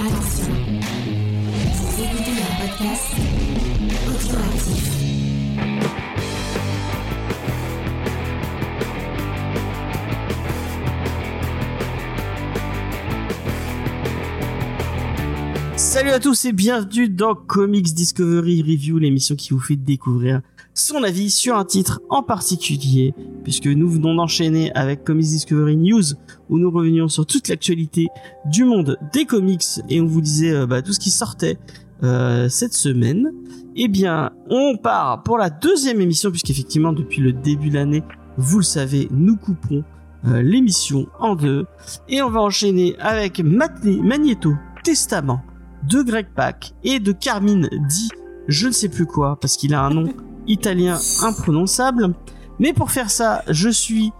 Attention, écoutez un podcast. Salut à tous et bienvenue dans Comics Discovery Review, l'émission qui vous fait découvrir son avis sur un titre en particulier, puisque nous venons d'enchaîner avec Comics Discovery News, où nous revenions sur toute l'actualité du monde des comics et on vous disait euh, bah, tout ce qui sortait euh, cette semaine. Eh bien, on part pour la deuxième émission, puisqu'effectivement, depuis le début de l'année, vous le savez, nous coupons euh, l'émission en deux, et on va enchaîner avec Magne- Magneto Testament de Greg Pak et de Carmine dit je ne sais plus quoi parce qu'il a un nom italien imprononçable. Mais pour faire ça, je suis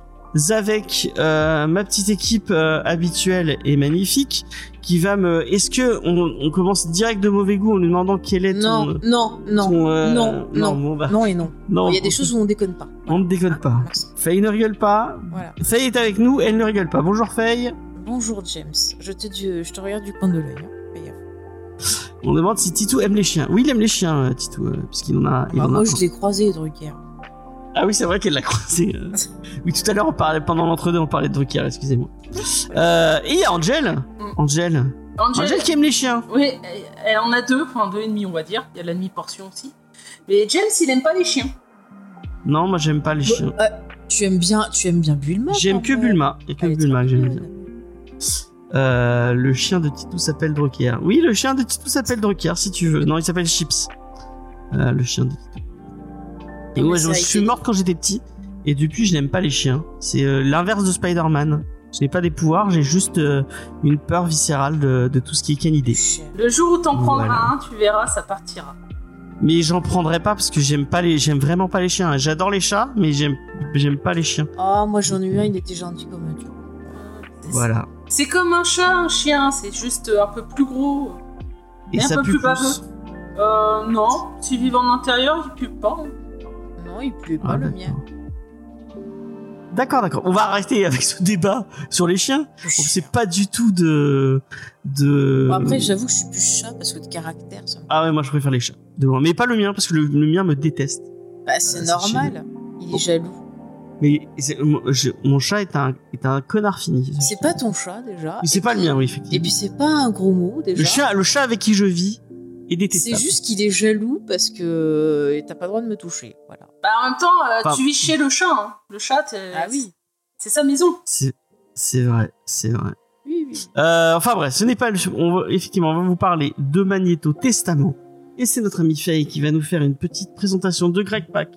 avec euh, ma petite équipe euh, habituelle et magnifique qui va me. Est-ce que on, on commence direct de mauvais goût en lui demandant quel est Non, ton. non, non, ton, euh, non, non, bon, bah, non et non. non. Il y a des choses où on déconne pas. On ne déconne pas. Merci. Faye ne rigole pas. Voilà. Faye est avec nous, elle ne rigole pas. Bonjour Faye. Bonjour James, je te, je te regarde du coin de l'œil. On demande si Titou aime les chiens. Oui, il aime les chiens, euh, Titou, euh, puisqu'il en a. il Bah, en moi je l'ai croisé Drucker. Ah oui, c'est vrai qu'elle l'a croisé. euh. Oui, tout à l'heure, on parlait pendant l'entre-deux, on parlait de Drucker, excusez-moi. Euh, et il y a Angel. Mm. Angel. Angel, Angel qui aime les chiens. oui, elle- en a deux, enfin deux et demi on va dire. Il y a la demi-portion aussi. Mais James, il aime pas les chiens. Non, moi j'aime pas les chiens. Euh, tu aimes bien, tu aimes bien Bulma J'aime que. Bulma. Il y a que Bulma que j'aime bien. Euh, le chien de Titou s'appelle Drucker. Oui, le chien de Titou s'appelle Drucker, si tu veux. Non, il s'appelle Chips. Euh, le chien de Titou. Et ouais, je, suis dit. morte quand j'étais petit. Et depuis, je n'aime pas les chiens. C'est euh, l'inverse de Spider-Man. Je n'ai pas des pouvoirs, j'ai juste euh, une peur viscérale de, de tout ce qui est canidé. Chien. Le jour où t'en prendras Voilà. un, tu verras, ça partira. Mais j'en prendrai pas parce que j'aime pas les, j'aime vraiment pas les chiens. J'adore les chats, mais j'aime, j'aime pas les chiens. Ah, moi j'en ai eu un, il était gentil comme un dieu. Voilà. C'est comme un chat, un chien, c'est juste un peu plus gros. Et Et un peu pue plus plus. baveux. Euh, non, s'ils vivent en intérieur, ils puent pas. Non, il pleut pas Ah, le mien. D'accord, d'accord. On va arrêter avec ce débat sur les chiens. C'est chien. pas du tout de, de. Bon, après, j'avoue que je suis plus chat parce que de caractère, ça me... Ah ouais, moi je préfère les chats. De loin. Mais pas le mien parce que le, le mien me déteste. Bah, Ah, c'est c'est normal. Il est jaloux. Mais c'est- mon- je- mon chat est un, est un connard fini. C'est pas ton chat déjà. Mais c'est Et pas le mien, oui, Et effectivement. puis c'est pas un gros mot déjà. Le chat, le chat avec qui je vis est C'est détestable. juste qu'il est jaloux parce que euh, t'as pas le droit de me toucher. Voilà. Bah, en même temps, euh, Enfin- tu vis chez le chat. hein. Le chat, Ah oui. c'est sa maison. C'est, c'est vrai, c'est vrai. Oui, oui. Euh, enfin bref, ce n'est pas le. On va, effectivement, on va vous parler de Magneto Testament. Et c'est notre ami Faye qui va nous faire une petite présentation de Greg Pak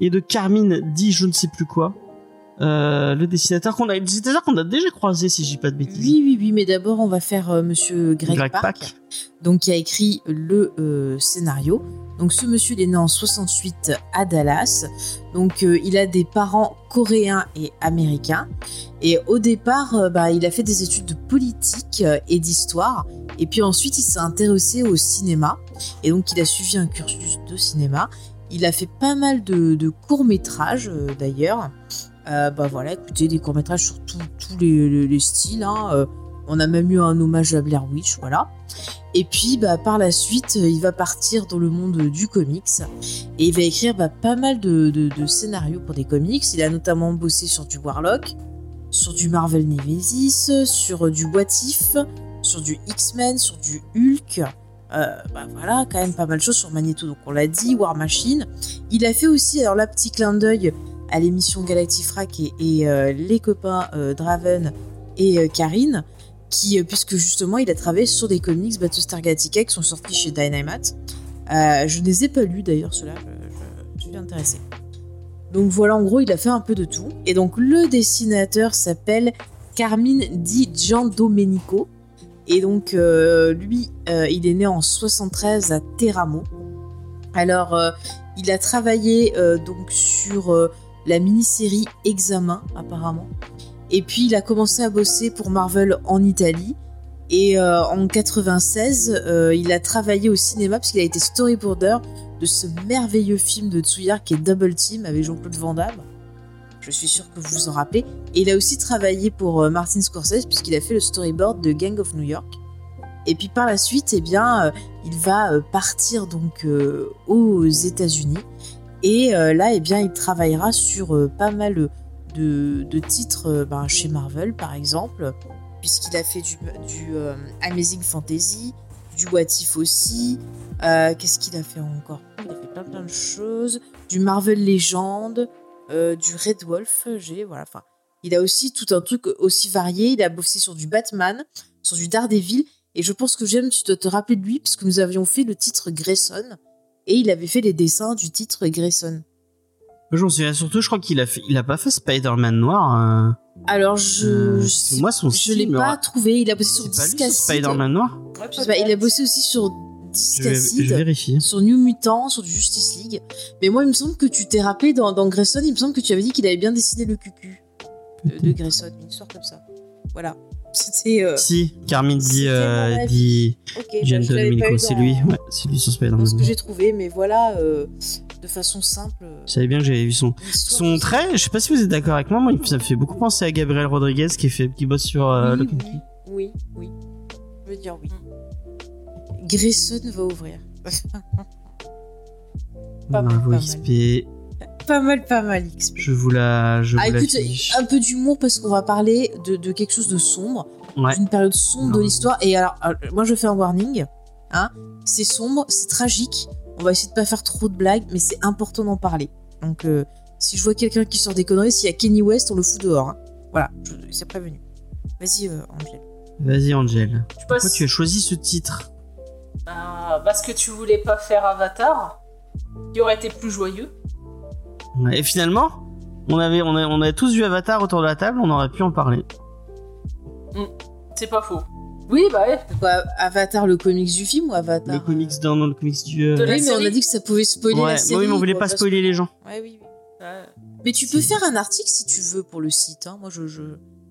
et de Carmine dit je ne sais plus quoi. Euh, le dessinateur qu'on a, le dessinateur qu'on a déjà croisé si je dis pas de bêtises. Oui, oui, oui, mais d'abord on va faire euh, Monsieur Greg, Greg donc qui a écrit le euh, scénario. Donc ce monsieur il est né en 68 à Dallas. Donc il a des parents coréens et américains. Et au départ, bah, il a fait des études de politique et d'histoire. Et puis ensuite il s'est intéressé au cinéma. Et donc il a suivi un cursus de cinéma. Il a fait pas mal de, de courts métrages d'ailleurs. Euh, bah voilà, écoutez, des courts-métrages sur tous les, les- les styles. hein, euh, on a même eu un hommage à Blair Witch, voilà. Et puis, bah, par la suite, euh, il va partir dans le monde du comics et il va écrire bah, pas mal de, scénarios pour des comics. Il a notamment bossé sur du Warlock, sur du Marvel Nemesis, sur euh, du What If, sur du X-Men, sur du Hulk. Euh, bah voilà, quand même pas mal de choses sur Magneto, donc on l'a dit, War Machine. Il a fait aussi, alors là, petit clin d'œil à l'émission Galactifrac et, et, euh, les copains euh, Draven et euh, Karine, qui, puisque justement il a travaillé sur des comics Battlestar Galactica qui sont sortis chez Dynamite. Je ne les ai pas lus d'ailleurs, ceux-là, je, je- je suis intéressée. Donc voilà, en gros, il a fait un peu de tout. Et donc le dessinateur s'appelle Carmine Di Giandomenico. Et donc euh, lui, euh, il est né en 73 à Teramo. Alors, euh, il a travaillé donc sur la mini-série Examen, apparemment. Et puis, il a commencé à bosser pour Marvel en Italie. Et en 96, euh, il a travaillé au cinéma parce qu'il a été storyboarder de ce merveilleux film de Tsuyar qui est Double Team avec Jean-Claude Van Damme. Je suis sûre que vous vous en rappelez. Et il a aussi travaillé pour euh, Martin Scorsese puisqu'il a fait le storyboard de Gang of New York. Et puis par la suite, eh bien, euh, il va euh, partir donc aux États-Unis. Et là, eh bien, il travaillera sur pas mal de, titres ben, chez Marvel, par exemple, puisqu'il a fait du, Amazing Fantasy, du What If aussi. Qu'est-ce qu'il a fait encore? Il a fait plein plein de choses. Du Marvel Legend, euh, du Red Wolf, j'ai voilà. Enfin, il a aussi tout un truc aussi varié. Il a bossé sur du Batman, sur du Daredevil. Et je pense que j'aime, tu dois te rappeler de lui, puisque nous avions fait le titre Grayson. Et il avait fait les dessins du titre Grayson. Je m'en souviens surtout, je crois qu'il a fait, il a pas fait Spider-Man noir. euh, Alors, je. euh, je sais- moi, son je l'ai pas ra- trouvé. Il a bossé sur. Spider-Man noir Ouais, il a bossé aussi sur je Disc vais, Acid, je vérifie. sur New Mutant, sur Justice League. Mais moi, il me semble que tu t'es rappelé dans, dans Grayson, il me semble que tu avais dit qu'il avait bien dessiné le cucu de, de Grayson, une histoire comme ça. Voilà. C'était. euh, Si, Carmine dit, euh, dit ok, bah, je Gentle l'avais pas Domenico, c'est lui. Ouais, c'est lui sur Spider-Man. ce que j'ai trouvé, mais voilà, euh, de façon simple. euh, Je savais bien que j'avais vu son, son trait. Je sais pas si vous êtes d'accord avec moi, moi, ça me fait beaucoup penser à Gabriel Rodriguez qui fait, qui bosse sur euh, oui, and oui, oui, oui. Je veux dire oui. Grayson va ouvrir. Pas mal, Bravo pas mal. Pas mal, pas mal, XP. Je vous la, je Ah, vous la écoute, un peu d'humour parce qu'on va parler de, de quelque chose de sombre, Ouais. d'une période sombre de l'histoire. Et alors, euh, moi je fais un warning. Hein, c'est sombre, c'est tragique. On va essayer de pas faire trop de blagues, mais c'est important d'en parler. Donc, euh, si je vois quelqu'un qui sort des conneries, s'il y a Kenny West, on le fout dehors. hein. Voilà, je- c'est prévenu. Vas-y, euh, Angèle. Vas-y, Angel. Pourquoi tu as choisi ce titre? Ah, parce que tu voulais pas faire Avatar, qui aurait été plus joyeux. Et finalement, on avait, on a, on a tous vu Avatar autour de la table, on aurait pu en parler. C'est pas faux. Oui, bah ouais. Quoi, Avatar, le comics du film ou Avatar Le comics dans, dans le comics du. euh, Oui, mais on a dit que ça pouvait spoiler Ouais, la série. oui, mais on voulait quoi, pas spoiler les gens. Ouais, oui, oui. Ouais. Mais tu peux faire un article si tu veux pour le site. hein. Moi, je. je...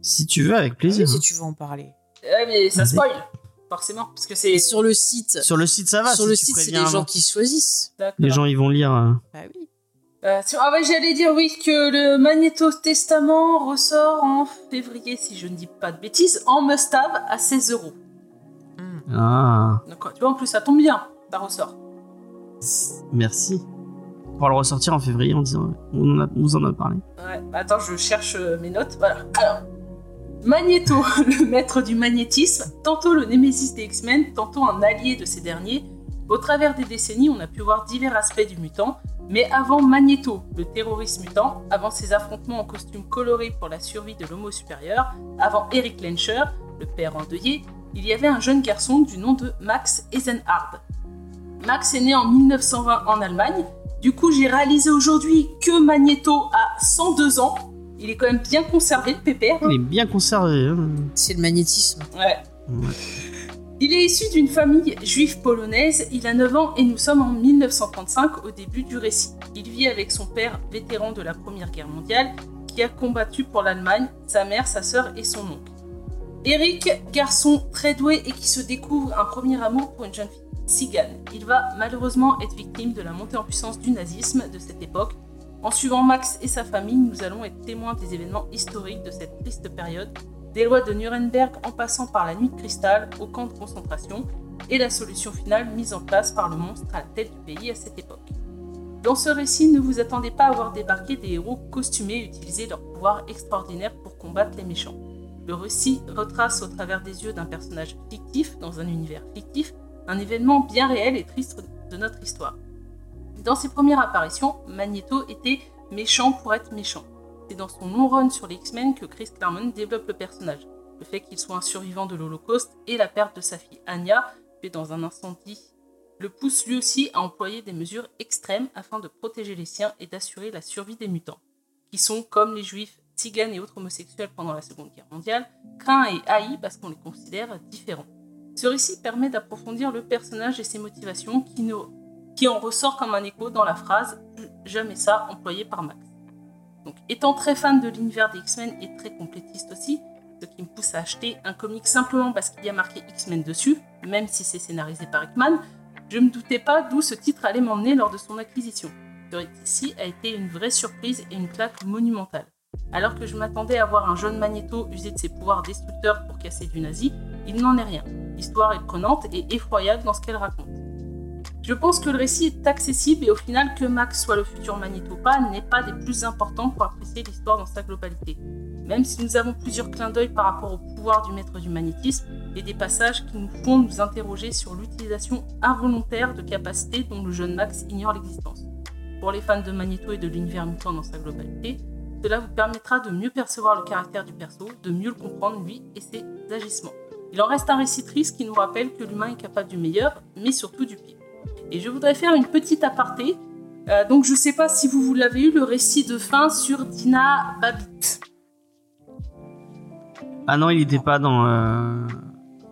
Si tu veux, avec Ah oui, plaisir. si tu veux en parler. Ouais, mais ça spoil, forcément. Parce que c'est. Sur le site, Sur le site, ça va. sur si le site, c'est les gens qui choisissent. Les gens, ils vont lire. euh, Bah oui. Euh, sur- Ah ouais, j'allais dire oui que le Magneto Testament ressort en février, si je ne dis pas de bêtises, en must-have à 16 euros. Ah, Donc tu vois, en plus ça tombe bien, ça ressort. merci. On va le ressortir en février en disant. On, en a- on vous en a parlé. Ouais, bah attends, je cherche euh, mes notes. Voilà. Alors, Magneto, le maître du magnétisme, tantôt le némésis des X-Men, tantôt un allié de ces derniers. Au travers des décennies, on a pu voir divers aspects du mutant, mais avant Magneto, le terroriste mutant, avant ses affrontements en costume coloré pour la survie de l'homo supérieur, avant Eric Lencher, le père endeuillé, il y avait un jeune garçon du nom de Max Eisenhard. Max est né en 1920 en Allemagne. Du coup, j'ai réalisé aujourd'hui que Magneto a 102 ans. Il est quand même bien conservé, le pépère. hein. Il est bien conservé. hein. C'est le magnétisme. Ouais. Ouais. Il est issu d'une famille juive polonaise, il a 9 ans et nous sommes en 1935 au début du récit. Il vit avec son père, vétéran de la Première Guerre mondiale, qui a combattu pour l'Allemagne, sa mère, sa sœur et son oncle. Eric, garçon très doué et qui se découvre un premier amour pour une jeune fille cigane. Il va malheureusement être victime de la montée en puissance du nazisme de cette époque. En suivant Max et sa famille, nous allons être témoins des événements historiques de cette triste période des lois de Nuremberg en passant par la nuit de cristal au camp de concentration et la solution finale mise en place par le monstre à la tête du pays à cette époque. Dans ce récit, ne vous attendez pas à voir débarquer des héros costumés et utiliser leurs pouvoirs extraordinaires pour combattre les méchants. Le récit retrace au travers des yeux d'un personnage fictif dans un univers fictif un événement bien réel et triste de notre histoire. Dans ses premières apparitions, Magneto était méchant pour être méchant. C'est dans son long run sur les X-Men que Chris Claremont développe le personnage. Le fait qu'il soit un survivant de l'Holocauste et la perte de sa fille Anya, tuée dans un incendie, le pousse lui aussi à employer des mesures extrêmes afin de protéger les siens et d'assurer la survie des mutants, qui sont, comme les juifs, tziganes et autres homosexuels pendant la Seconde Guerre mondiale, craints et haïs parce qu'on les considère différents. Ce récit permet d'approfondir le personnage et ses motivations qui, ne- qui en ressort comme un écho dans la phrase jamais ça employée par Max. Donc, étant très fan de l'univers des X-Men et très complétiste aussi, ce qui me pousse à acheter un comic simplement parce qu'il y a marqué X-Men dessus, même si c'est scénarisé par Hickman, je ne me doutais pas d'où ce titre allait m'emmener lors de son acquisition. Ce récit a été une vraie surprise et une claque monumentale. Alors que je m'attendais à voir un jeune Magneto user de ses pouvoirs destructeurs pour casser du nazi, il n'en est rien. L'histoire est prenante et effroyable dans ce qu'elle raconte. Je pense que le récit est accessible et au final que Max soit le futur Magneto pas n'est pas des plus importants pour apprécier l'histoire dans sa globalité. Même si nous avons plusieurs clins d'œil par rapport au pouvoir du maître du magnétisme et des passages qui nous font nous interroger sur l'utilisation involontaire de capacités dont le jeune Max ignore l'existence. Pour les fans de Magneto et de l'univers mutant dans sa globalité, cela vous permettra de mieux percevoir le caractère du perso, de mieux le comprendre lui et ses agissements. Il en reste un récit triste qui nous rappelle que l'humain est capable du meilleur, mais surtout du pire. Et je voudrais faire une petite aparté. Euh, donc je sais pas si vous, vous l'avez eu, le récit de fin sur Dina Babbitt. Ah non, il n'était pas dans, euh,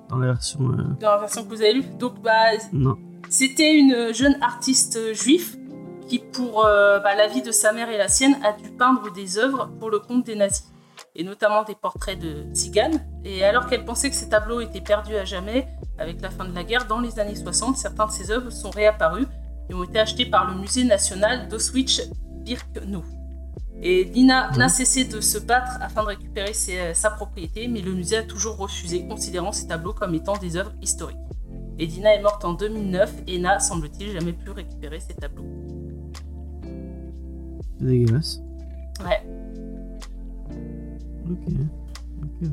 dans la version. euh, Dans la version que vous avez lue. Donc bah, Non. c'était une jeune artiste juive qui, pour bah, la vie de sa mère et la sienne, a dû peindre des œuvres pour le compte des nazis. Et notamment des portraits de tziganes. Et alors qu'elle pensait que ces tableaux étaient perdus à jamais, avec la fin de la guerre, dans les années 60, certains de ses œuvres sont réapparus et ont été achetés par le musée national d'Auschwitz-Birkenau. Et Lina n'a cessé de se battre afin de récupérer ses- sa propriété, mais le musée a toujours refusé, considérant ces tableaux comme étant des œuvres historiques. Et Dina est morte en 2009 et n'a, semble-t-il, jamais pu récupérer ses tableaux. Dégueulasse. Ouais. Ok. Ok, ok.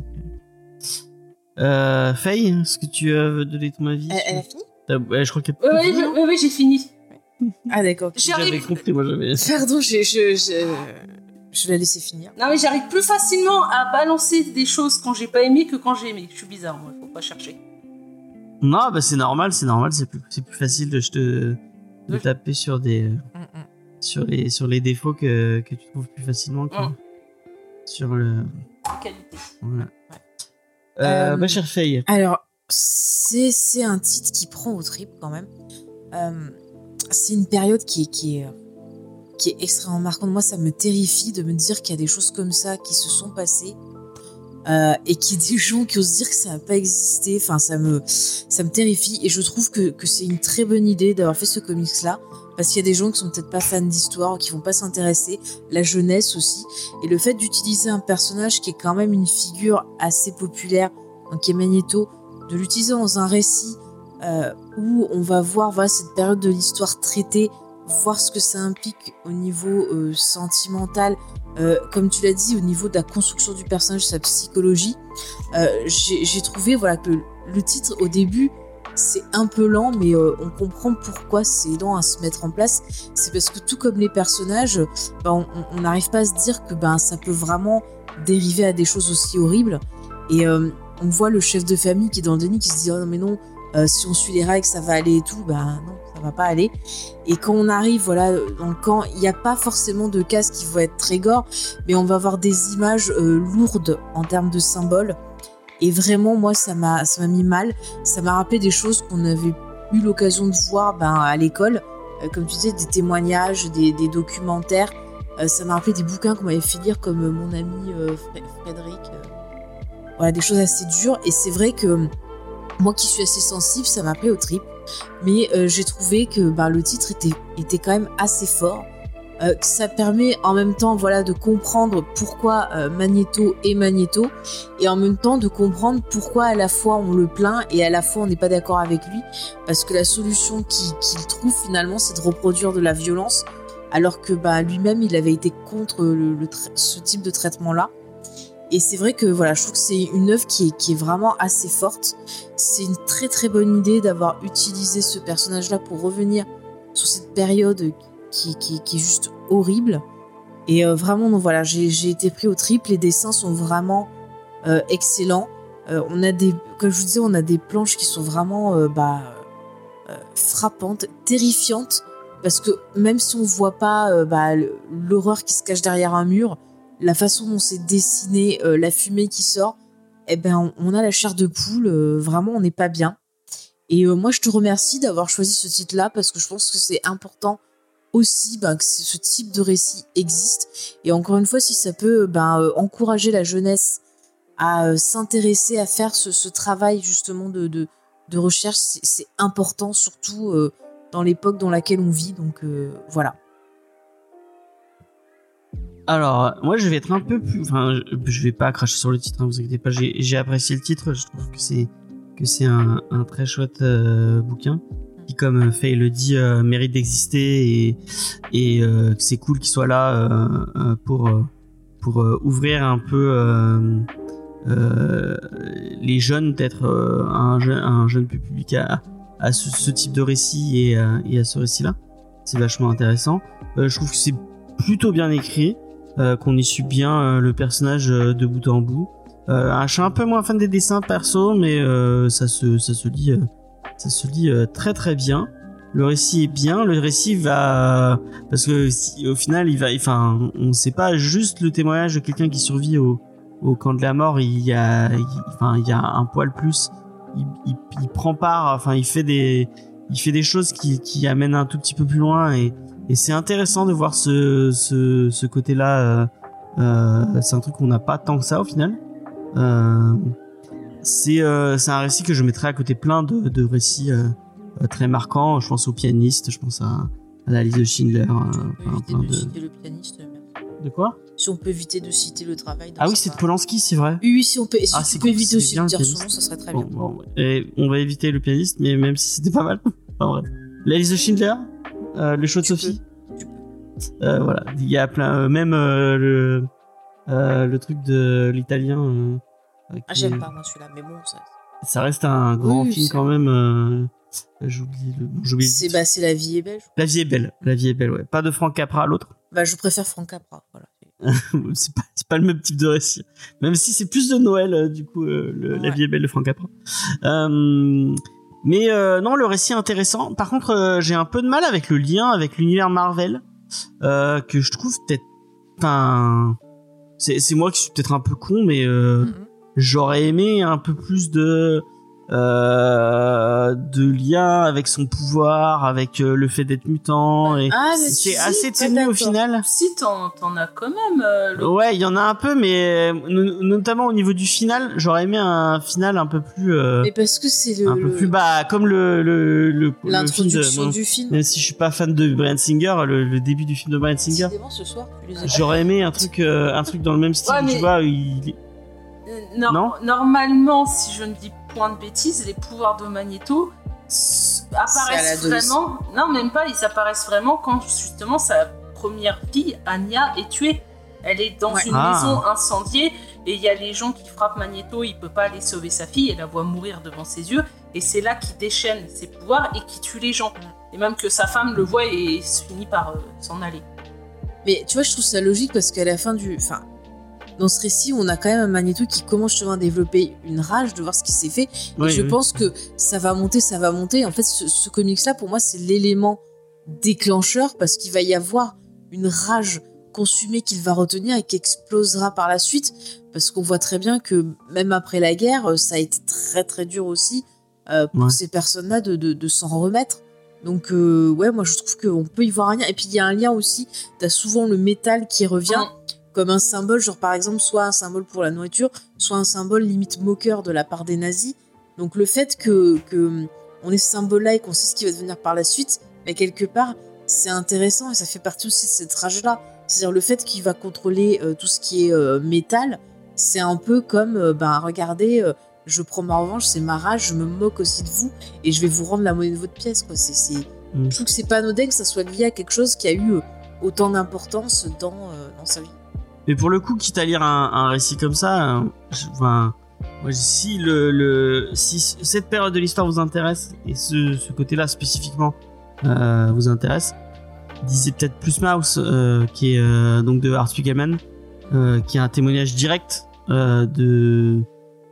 Euh, Faye, est-ce que tu as donné ton avis Elle, elle a fini ouais, je crois qu'elle. Je- ouais, ouais, j'ai fini. Ah d'accord. J'avais compris, moi j'avais. Pardon, je, je, je, je l'ai laissé finir. Non, mais j'arrive plus facilement à balancer des choses quand j'ai pas aimé que quand j'ai aimé. Je suis bizarre, moi, faut pas chercher. Non, bah c'est normal, c'est normal, c'est plus, c'est plus facile de, Oui. taper sur des, Mm, mm. sur les, sur les défauts que, que tu trouves plus facilement que Mm. Sur le. Qualité. Voilà. Ouais. Euh, Euh, ma chère Faye. Alors, c'est c'est un titre qui prend au trip quand même. Euh, c'est une période qui est, qui, est, qui est extrêmement marquante. Moi, ça me terrifie de me dire qu'il y a des choses comme ça qui se sont passées. euh, et qu'il y ait des gens qui osent dire que ça n'a pas existé. Enfin, ça me, ça me terrifie. Et je trouve que, que c'est une très bonne idée d'avoir fait ce comics-là. Parce qu'il y a des gens qui sont peut-être pas fans d'histoire, qui vont pas s'intéresser. La jeunesse aussi. Et le fait d'utiliser un personnage qui est quand même une figure assez populaire, donc qui est Magneto, de l'utiliser dans un récit euh, où on va voir voilà, cette période de l'histoire traitée, voir ce que ça implique au niveau euh, sentimental, euh, comme tu l'as dit, au niveau de la construction du personnage, sa psychologie. J'ai j'ai trouvé voilà, que le titre au début, c'est un peu lent, mais euh, on comprend pourquoi c'est lent à se mettre en place. C'est parce que tout comme les personnages, ben, on- n'arrive pas à se dire que ben, ça peut vraiment dériver à des choses aussi horribles. Et euh, on voit le chef de famille qui est dans le déni, qui se dit oh non mais non, euh, si on suit les règles ça va aller et tout, ben non ça va pas aller. Et quand on arrive voilà dans le camp, il n'y a pas forcément de cases qui vont être très gore, mais on va avoir des images lourdes en termes de symboles. Et vraiment moi ça m'a ça m'a mis mal, ça m'a rappelé des choses qu'on avait eu l'occasion de voir ben, à l'école, Euh, comme tu disais des témoignages, des, documentaires. Euh, ça m'a rappelé des bouquins qu'on m'avait fait lire comme euh, mon ami Fré- Frédéric. voilà, des choses assez dures. Et c'est vrai que moi qui suis assez sensible, ça m'a pris au trip. Mais j'ai trouvé que bah, le titre était, était quand même assez fort. Euh, ça permet en même temps voilà, de comprendre pourquoi euh, Magneto est Magneto. Et en même temps de comprendre pourquoi à la fois on le plaint et à la fois on n'est pas d'accord avec lui. Parce que la solution qu'il trouve finalement, c'est de reproduire de la violence. Alors que bah, lui-même, il avait été contre ce type de traitement-là. Et c'est vrai que voilà, je trouve que c'est une œuvre qui est vraiment assez forte. C'est une très très bonne idée d'avoir utilisé ce personnage-là pour revenir sur cette période qui, qui, qui est juste horrible. Et euh, vraiment, donc voilà, j'ai été pris au triple. Les dessins sont vraiment euh, excellents. Euh, on a des, comme je vous disais, on a des planches qui sont vraiment bah, frappantes, terrifiantes. Parce que même si on voit pas bah, l'horreur qui se cache derrière un mur, la façon dont c'est dessiné, la fumée qui sort, eh ben, on, on a la chair de poule. vraiment, on n'est pas bien. Et moi, je te remercie d'avoir choisi ce titre-là parce que je pense que c'est important ben, que ce type de récit existe. Et encore une fois, si ça peut ben, euh, encourager la jeunesse à euh, s'intéresser, à faire ce, travail justement de, recherche, c'est important, surtout euh, dans l'époque dans laquelle on vit. Donc voilà. Alors, moi, je vais être un peu plus. Enfin, je, vais pas cracher sur le titre, hein, vous inquiétez pas. J'ai apprécié le titre. Je trouve que c'est que c'est un, très chouette bouquin qui, comme euh, Faye le dit, euh, mérite d'exister et, euh, c'est cool qu'il soit là pour, pour ouvrir un peu les jeunes, peut-être un, jeune, un jeune public à, à ce, type de récit et, à ce récit-là. C'est vachement intéressant. Je trouve que c'est plutôt bien écrit, qu'on y suit bien le personnage de bout en bout. Je suis un peu moins fan des dessins perso, mais ça se ça se lit ça se lit euh, très très bien. Le récit est bien, le récit va parce que au final il va enfin on sait pas juste le témoignage de quelqu'un qui survit au camp de la mort, il y a enfin il y a un poil plus il, prend part enfin il fait des il fait des choses qui amènent un tout petit peu plus loin et c'est intéressant de voir ce côté-là euh, euh, c'est un truc qu'on n'a pas tant que ça au final. C'est euh, c'est un récit que je mettrais à côté plein de, de récits euh, euh, très marquants. Je pense au pianiste, je pense à, à la liste de Schindler. plein, plein de de... citer le pianiste. merci. de quoi? Si on peut éviter de citer le travail. Ah oui, c'est de. Polanski, c'est vrai. Oui, oui, si on peut, si Ah, tu peux éviter aussi de dire son nom, ça serait très Bon, bien. bon, et on va éviter le pianiste, mais même si c'était pas mal. Enfin, bref. La liste de Schindler, euh, le show de Tu Sophie. Euh, voilà, il y a plein, euh, même le le truc de l'italien. Ah, j'aime pas moi celui-là, mais bon, ça. Ça reste un grand Oui, film quand même. euh, J'oublie le. j'oublie C'est bah, La vie est belle. La vie est belle. La vie est belle, ouais. Pas de Frank Capra, l'autre? Bah, je préfère Frank Capra. Voilà. c'est pas, pas le même type de récit. Même si c'est plus de Noël, euh, du coup, euh, le- La vie est belle de Frank Capra. Euh, mais non, le récit est intéressant. Par contre, j'ai un peu de mal avec le lien avec l'univers Marvel, que je trouve peut-être. Enfin, c'est moi qui suis peut-être un peu con, mais Mhm. J'aurais aimé un peu plus de euh, de lien avec son pouvoir, avec euh, le fait d'être mutant. Et Ah, c'est sais, assez tenu au final. Si, t'en as quand même. euh, le- Ouais, il y en a un peu, mais no- notamment au niveau du final, j'aurais aimé un final un peu plus, euh, Mais parce que c'est le. un peu le- plus bas, comme le L'introduction du film. Même si je suis pas fan de Brian Singer, le, le début du film de Brian Singer, j'aurais aimé un truc, un truc dans le même style. Ouais, Tu vois, il, Euh, Non Normalement, si je ne dis point de bêtises, les pouvoirs de Magneto apparaissent vraiment. Non, même pas, ils apparaissent vraiment quand justement sa première fille, Anya, est tuée. Elle est dans Ouais. une Ah. maison incendiée et il y a les gens qui frappent Magneto, il peut pas aller sauver sa fille et la voit mourir devant ses yeux. Et c'est là qu'il déchaîne ses pouvoirs et qui tue les gens. Et même que sa femme le voit et se finit par euh, s'en aller. Mais tu vois, je trouve ça logique parce qu'à la fin du. Enfin, dans ce récit, on a quand même un Magneto qui commence justement à développer une rage de voir ce qui s'est fait. Et Oui, je oui. pense que ça va monter, ça va monter. En fait, ce, ce comics-là, pour moi, c'est l'élément déclencheur parce qu'il va y avoir une rage consumée qu'il va retenir et qui explosera par la suite. Parce qu'on voit très bien que même après la guerre, euh, ça a été très très dur aussi euh, pour Ouais. ces personnes-là de, de, de s'en remettre. Donc euh, ouais, moi je trouve qu'on peut y voir un lien. Et puis il y a un lien aussi, t'as souvent le métal qui revient comme un symbole, genre par exemple soit un symbole pour la nourriture, soit un symbole limite moqueur de la part des nazis. Donc le fait que, que on ait ce symbole-là et qu'on sait ce qui va devenir par la suite, mais quelque part c'est intéressant et ça fait partie aussi de cette rage-là. C'est-à-dire le fait qu'il va contrôler euh, tout ce qui est euh, métal, c'est un peu comme, euh, ben regardez, je prends ma revanche, c'est ma rage, je me moque aussi de vous et je vais vous rendre la monnaie de votre pièce. Quoi. C'est, c'est... Mm. Je trouve que c'est pas anodin que ça soit lié à quelque chose qui a eu autant d'importance dans, dans sa vie. Mais pour le coup, quitte à lire un, récit comme ça, euh, enfin, si cette période de l'histoire vous intéresse et ce, côté-là spécifiquement euh, vous intéresse, lisez peut-être plus Mouse, euh, qui est donc de Art euh, qui est un témoignage direct de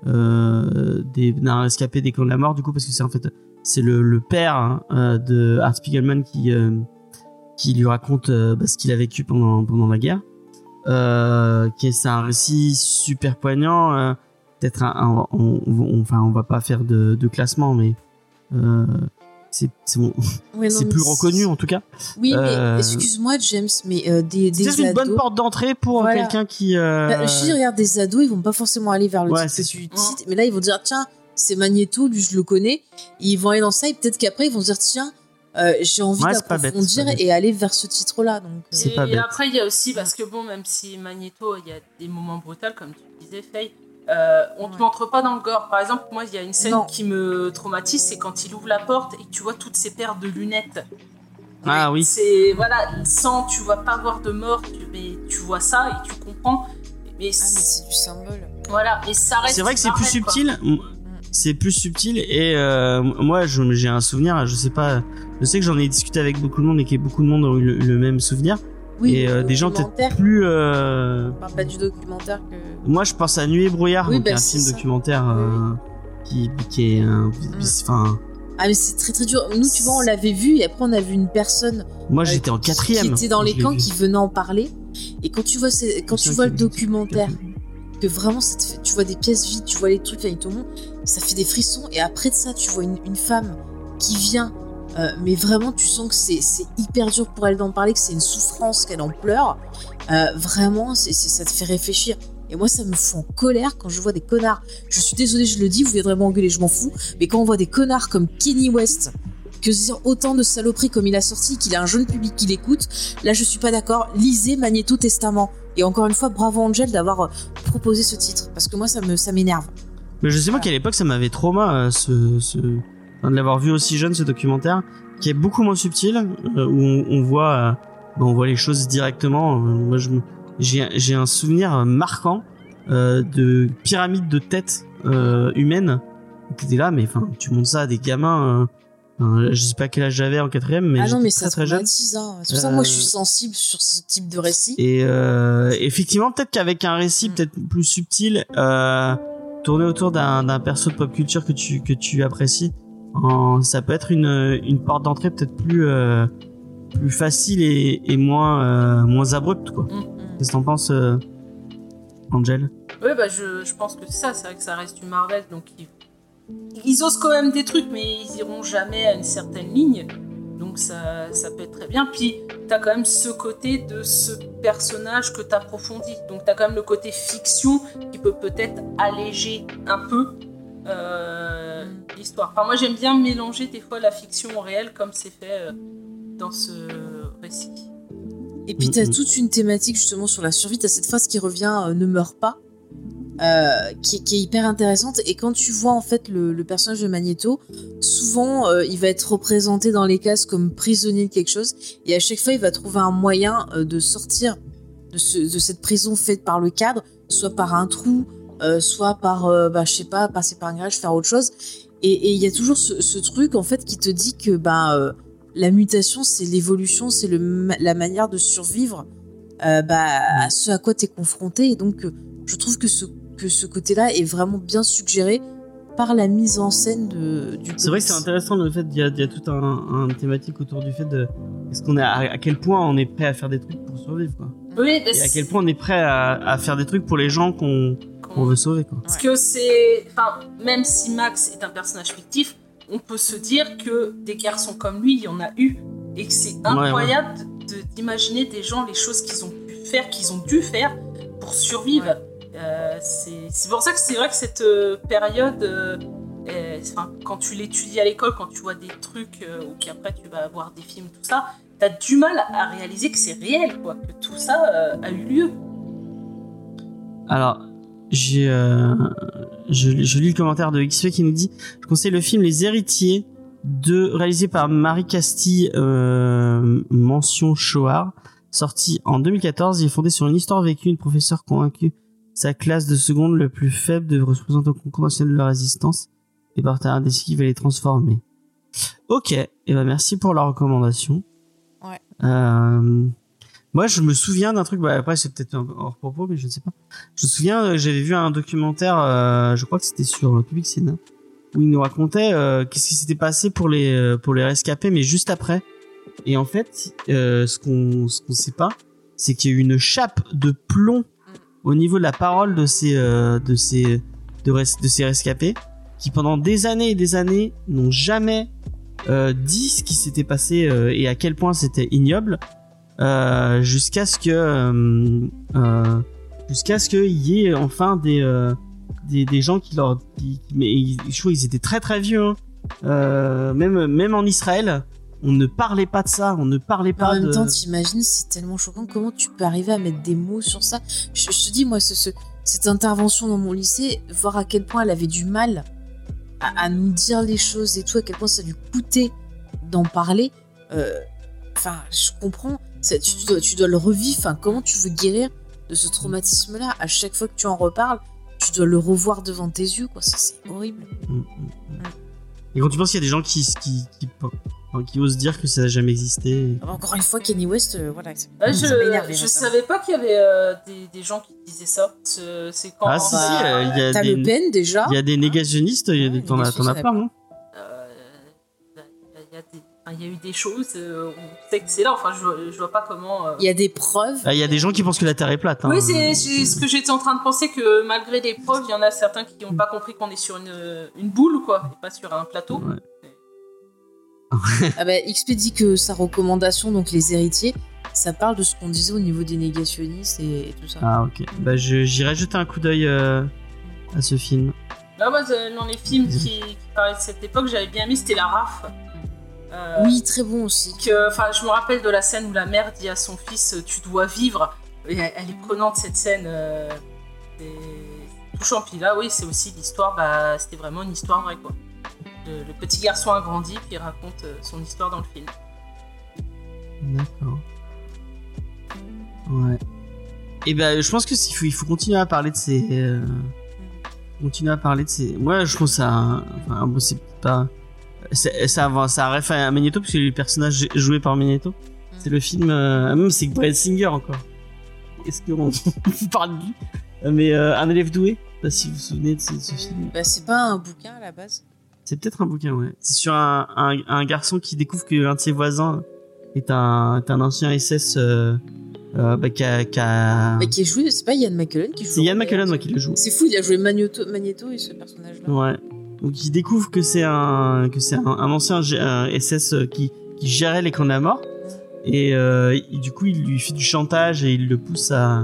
des d'un rescapé des camps de la mort, du coup, parce que c'est en fait c'est le, père hein, de Art Spiegelman qui lui raconte bah, ce qu'il a vécu pendant la guerre euh, qui est c'est un récit super poignant. euh, Peut-être un, un- on, on- enfin on va pas faire de, de classement, mais euh, c'est bon, Ouais, plus reconnu en tout cas. Oui, Euh, mais excuse-moi, James, mais euh, des, des C'est une bonne porte d'entrée pour Voilà. quelqu'un qui. euh, Bah, je dis, regarde, des ados, ils vont pas forcément aller vers le Ouais, titre mais là, ils vont dire, tiens, c'est Magneto, lui, je le connais. Ils vont aller dans ça, et peut-être qu'après, ils vont se dire, tiens, euh, j'ai envie Ouais, d'approfondir et aller vers ce titre-là. Donc, euh, et pas bête. après, il y a aussi, parce que bon, même si Magneto, il y a des moments brutaux, comme tu disais, Faye, Euh, on te Ouais. montre pas dans le gore. Par exemple, moi, il y a une scène Non. qui me traumatise, c'est quand il ouvre la porte et que tu vois toutes ces paires de lunettes. Ah oui. C'est voilà, sans tu vas pas voir de mort, tu, mais tu vois ça et tu comprends. Mais, Ah, mais c'est- du symbole. voilà, et ça reste. C'est vrai que c'est plus quoi. C'est plus subtil et euh, moi j'ai un souvenir, je sais pas, je sais que j'en ai discuté avec beaucoup de monde et que beaucoup de monde ont eu le, le même souvenir. Oui, et euh, des gens peut-être plus. euh, On parle pas du documentaire que. Moi je pense à Nuit et brouillard, Oui, donc bah, un film ça. documentaire euh, qui, qui est un. Enfin, Ah, mais c'est très très dur. Nous, tu vois, on l'avait vu et après, on a vu une personne moi j'étais en quatrième. qui était dans les camps vu. qui venait en parler. Et quand tu vois, ces- quand tu vois le documentaire, que vraiment, tu vois des pièces vides, tu vois les trucs, avec tout le monde, ça fait des frissons. Et après de ça, tu vois une, femme qui vient, euh, mais vraiment, tu sens que c'est hyper dur pour elle d'en parler, que c'est une souffrance, qu'elle en pleure. Euh, vraiment, ça te fait réfléchir. Et moi, ça me fout en colère quand je vois des connards. Je suis désolée, je le dis, vous viendrez m'engueuler, je m'en fous. Mais quand on voit des connards comme Kenny West, que se dire autant de saloperies comme il a sorti, qu'il a un jeune public qui l'écoute, là, je suis pas d'accord. Lisez Magneto Testament. Et encore une fois, bravo Angel d'avoir euh, proposé ce titre, parce que moi, ça m'énerve. Mais je sais pas qu'à l'époque ça m'avait trauma euh, ce, ce... enfin, de l'avoir vu aussi jeune ce documentaire qui est beaucoup moins subtil euh, où on, on voit euh, bah, on voit les choses directement. Euh, moi je j'ai j'ai un souvenir marquant euh, de pyramide de têtes euh, humaines. T'étais là mais enfin tu montres ça à des gamins. euh, je sais pas quel âge j'avais en quatrième mais ah non, mais très ça très jeune. Hein. C'est pour ça que moi, je suis sensible sur ce type de récit. Et euh, effectivement, peut-être qu'avec un récit Mm. peut-être plus subtil, euh, tourné autour d'un perso de pop culture que tu que tu apprécies, en- ça peut être une une porte d'entrée peut-être plus euh, plus facile et, et moins euh, moins abrupte quoi. Mm. Qu'est-ce que t'en penses, euh, Angel? Oui, bah je, je pense que c'est ça, c'est vrai que ça reste du Marvel, donc ils, ils osent quand même des trucs, mais ils iront jamais à une certaine ligne. Donc ça, ça peut être très bien. Puis t'as quand même ce côté de ce personnage que t'approfondis. Donc t'as quand même le côté fiction qui peut peut-être alléger un peu euh, l'histoire. Enfin moi j'aime bien mélanger des fois la fiction au réel comme c'est fait euh, dans ce récit. Et puis t'as Mhm. toute une thématique justement sur la survie. T'as cette phrase qui revient euh, ne meurs pas, euh, qui, est hyper intéressante. Et quand tu vois en fait le, personnage de Magneto, souvent euh, il va être représenté dans les cases comme prisonnier de quelque chose. Et à chaque fois il va trouver un moyen euh, de sortir de, ce- de cette prison faite par le cadre, soit par un trou, soit par, bah, je sais pas, passer par un garage, faire autre chose. Et il y a toujours ce, truc en fait qui te dit que bah la mutation, c'est l'évolution, c'est la manière de survivre bah, à ce à quoi tu es confronté. Et donc, je trouve que ce, que ce côté-là est vraiment bien suggéré par la mise en scène de, du C'est vrai que c'est intéressant le fait il y y a tout un, un thématique autour du fait de est-ce qu'on est à, à quel point on est prêt à faire des trucs pour survivre quoi. Oui, Et à quel point on est prêt à, à faire des trucs pour les gens qu'on qu'on veut sauver quoi. Parce que c'est. Enfin, même si Max est un personnage fictif, on peut se dire que des garçons comme lui, il y en a eu. Et que c'est incroyable de- d'imaginer des gens, les choses qu'ils ont pu faire, qu'ils ont dû faire pour survivre. Euh, c'est pour ça que c'est vrai que cette euh, période. euh, quand tu l'étudies à l'école, quand tu vois des trucs, ou qu'après tu vas voir des films, tout ça, t'as du mal à réaliser que c'est réel, quoi, que tout ça a eu lieu. Alors, j'ai, je, lis le commentaire de XP qui nous dit Je conseille le film Les Héritiers, de, réalisé par Marie Castille, mention Shoah, sorti en 2014. Il est fondé sur une histoire vécue, une professeure convaincue sa classe de seconde le plus faible de concours national de la résistance et par défi qui va les transformer. Ok, et ben merci pour la recommandation. Ouais. Euh, moi, je me souviens d'un truc. Bah, après, c'est peut-être hors propos, mais je ne sais pas. Je me souviens, euh, j'avais vu un documentaire. euh, je crois que c'était sur euh, Public Sénat, où il nous racontait euh, qu'est-ce qui s'était passé pour les euh, pour les rescapés, mais juste après. Et en fait, euh, ce qu'on ce qu'on sait pas, c'est qu'il y a eu une chape de plomb au niveau de la parole de ces euh, de ces de, res- de ces rescapés qui pendant des années et des années n'ont jamais euh, dit ce qui s'était passé euh, et à quel point c'était ignoble euh, jusqu'à ce que euh, euh, jusqu'à ce qu'il y ait enfin des, euh, des des gens qui leur qui, mais ils- je trouve qu'ils étaient très très vieux hein. Même même en Israël on ne parlait pas de ça, on ne parlait Mais en pas même de. temps, t'imagines, c'est tellement choquant. Comment tu peux arriver à mettre des mots sur ça? Je, je te dis, moi, ce, ce- cette intervention dans mon lycée, voir à quel point elle avait du mal à, à nous dire les choses et tout, à quel point ça lui coûtait d'en parler. euh, Enfin, je comprends. ça- tu, tu dois, tu dois le revivre. Enfin, comment tu veux guérir de ce traumatisme-là? À chaque fois que tu en reparles, tu dois le revoir devant tes yeux. quoi. C'est horrible. Mm, mm, mm. Et quand tu penses qu'il y a des gens qui, qui, qui, enfin, qui osent dire que ça n'a jamais existé. Ah bah, Encore une fois, Kenny West, euh, voilà. énervé je récemment. savais pas qu'il y avait euh, des, des gens qui disaient ça. C'est quand. Ah, si, si, Bah, euh, il y a des- le Ben déjà. Il y a des négationnistes, des- Ouais, t'en as, t'en as plein, non Euh, il y, a eu des choses, euh, on sait que c'est là, enfin je, vois- je vois pas comment... euh. Il y a des preuves. Ah, Il y a des gens qui pensent que la Terre est plate. hein. Oui, c'est c'est ce que j'étais en train de penser, que malgré les preuves, il y en a certains qui n'ont pas compris qu'on est sur une, une boule, quoi, et pas sur un plateau. Ouais. Ah bah, XP dit que sa recommandation, donc les héritiers, ça parle de ce qu'on disait au niveau des négationnistes et, et tout ça. Ah, ok. Bah, je- j'irai jeter un coup d'œil euh, à ce film. Là, moi, euh, dans les films qui, qui parlaient de cette époque, j'avais bien mis, c'était La RAF. Euh, Oui, très bon aussi. que- Enfin, je me rappelle de la scène où la mère dit à son fils Tu dois vivre. Et elle, elle est prenante cette scène. Euh, c'est touchant. Puis là, oui, c'est aussi l'histoire. Bah, c'était vraiment une histoire vraie, quoi. Le, le petit garçon a grandi, puis il raconte euh, son histoire dans le film. D'accord. Ouais. Et ben, je pense que faut, il faut continuer à parler de ces. euh, continuer à parler de ces. Moi, je pense ça. Enfin, bon, c'est pas. c'est- Ça, va- ça ref à Magneto, parce que le personnage joué par Magneto, c'est le film. euh, même c'est Brad Singer encore. Est-ce qu'on vous parle de lui? Mais euh, Un élève doué, je sais pas si vous vous souvenez de ce, ce film. Bah, c'est pas un bouquin à la base. C'est peut-être un bouquin, ouais. C'est sur un, un, un garçon qui découvre que l'un de ses voisins est un, est un ancien SS euh, euh, bah, qui a. qui a- Mais qui est joué, c'est pas Ian McKellen qui joue. C'est Ian. McKellen ouais, qui le joue. C'est fou, il a joué Magneto, Magneto et ce personnage-là. Ouais. Donc il découvre que c'est un que c'est un, un ancien un SS euh, qui, qui gérait les camps de la mort et, euh, du coup il lui fait du chantage et il le pousse à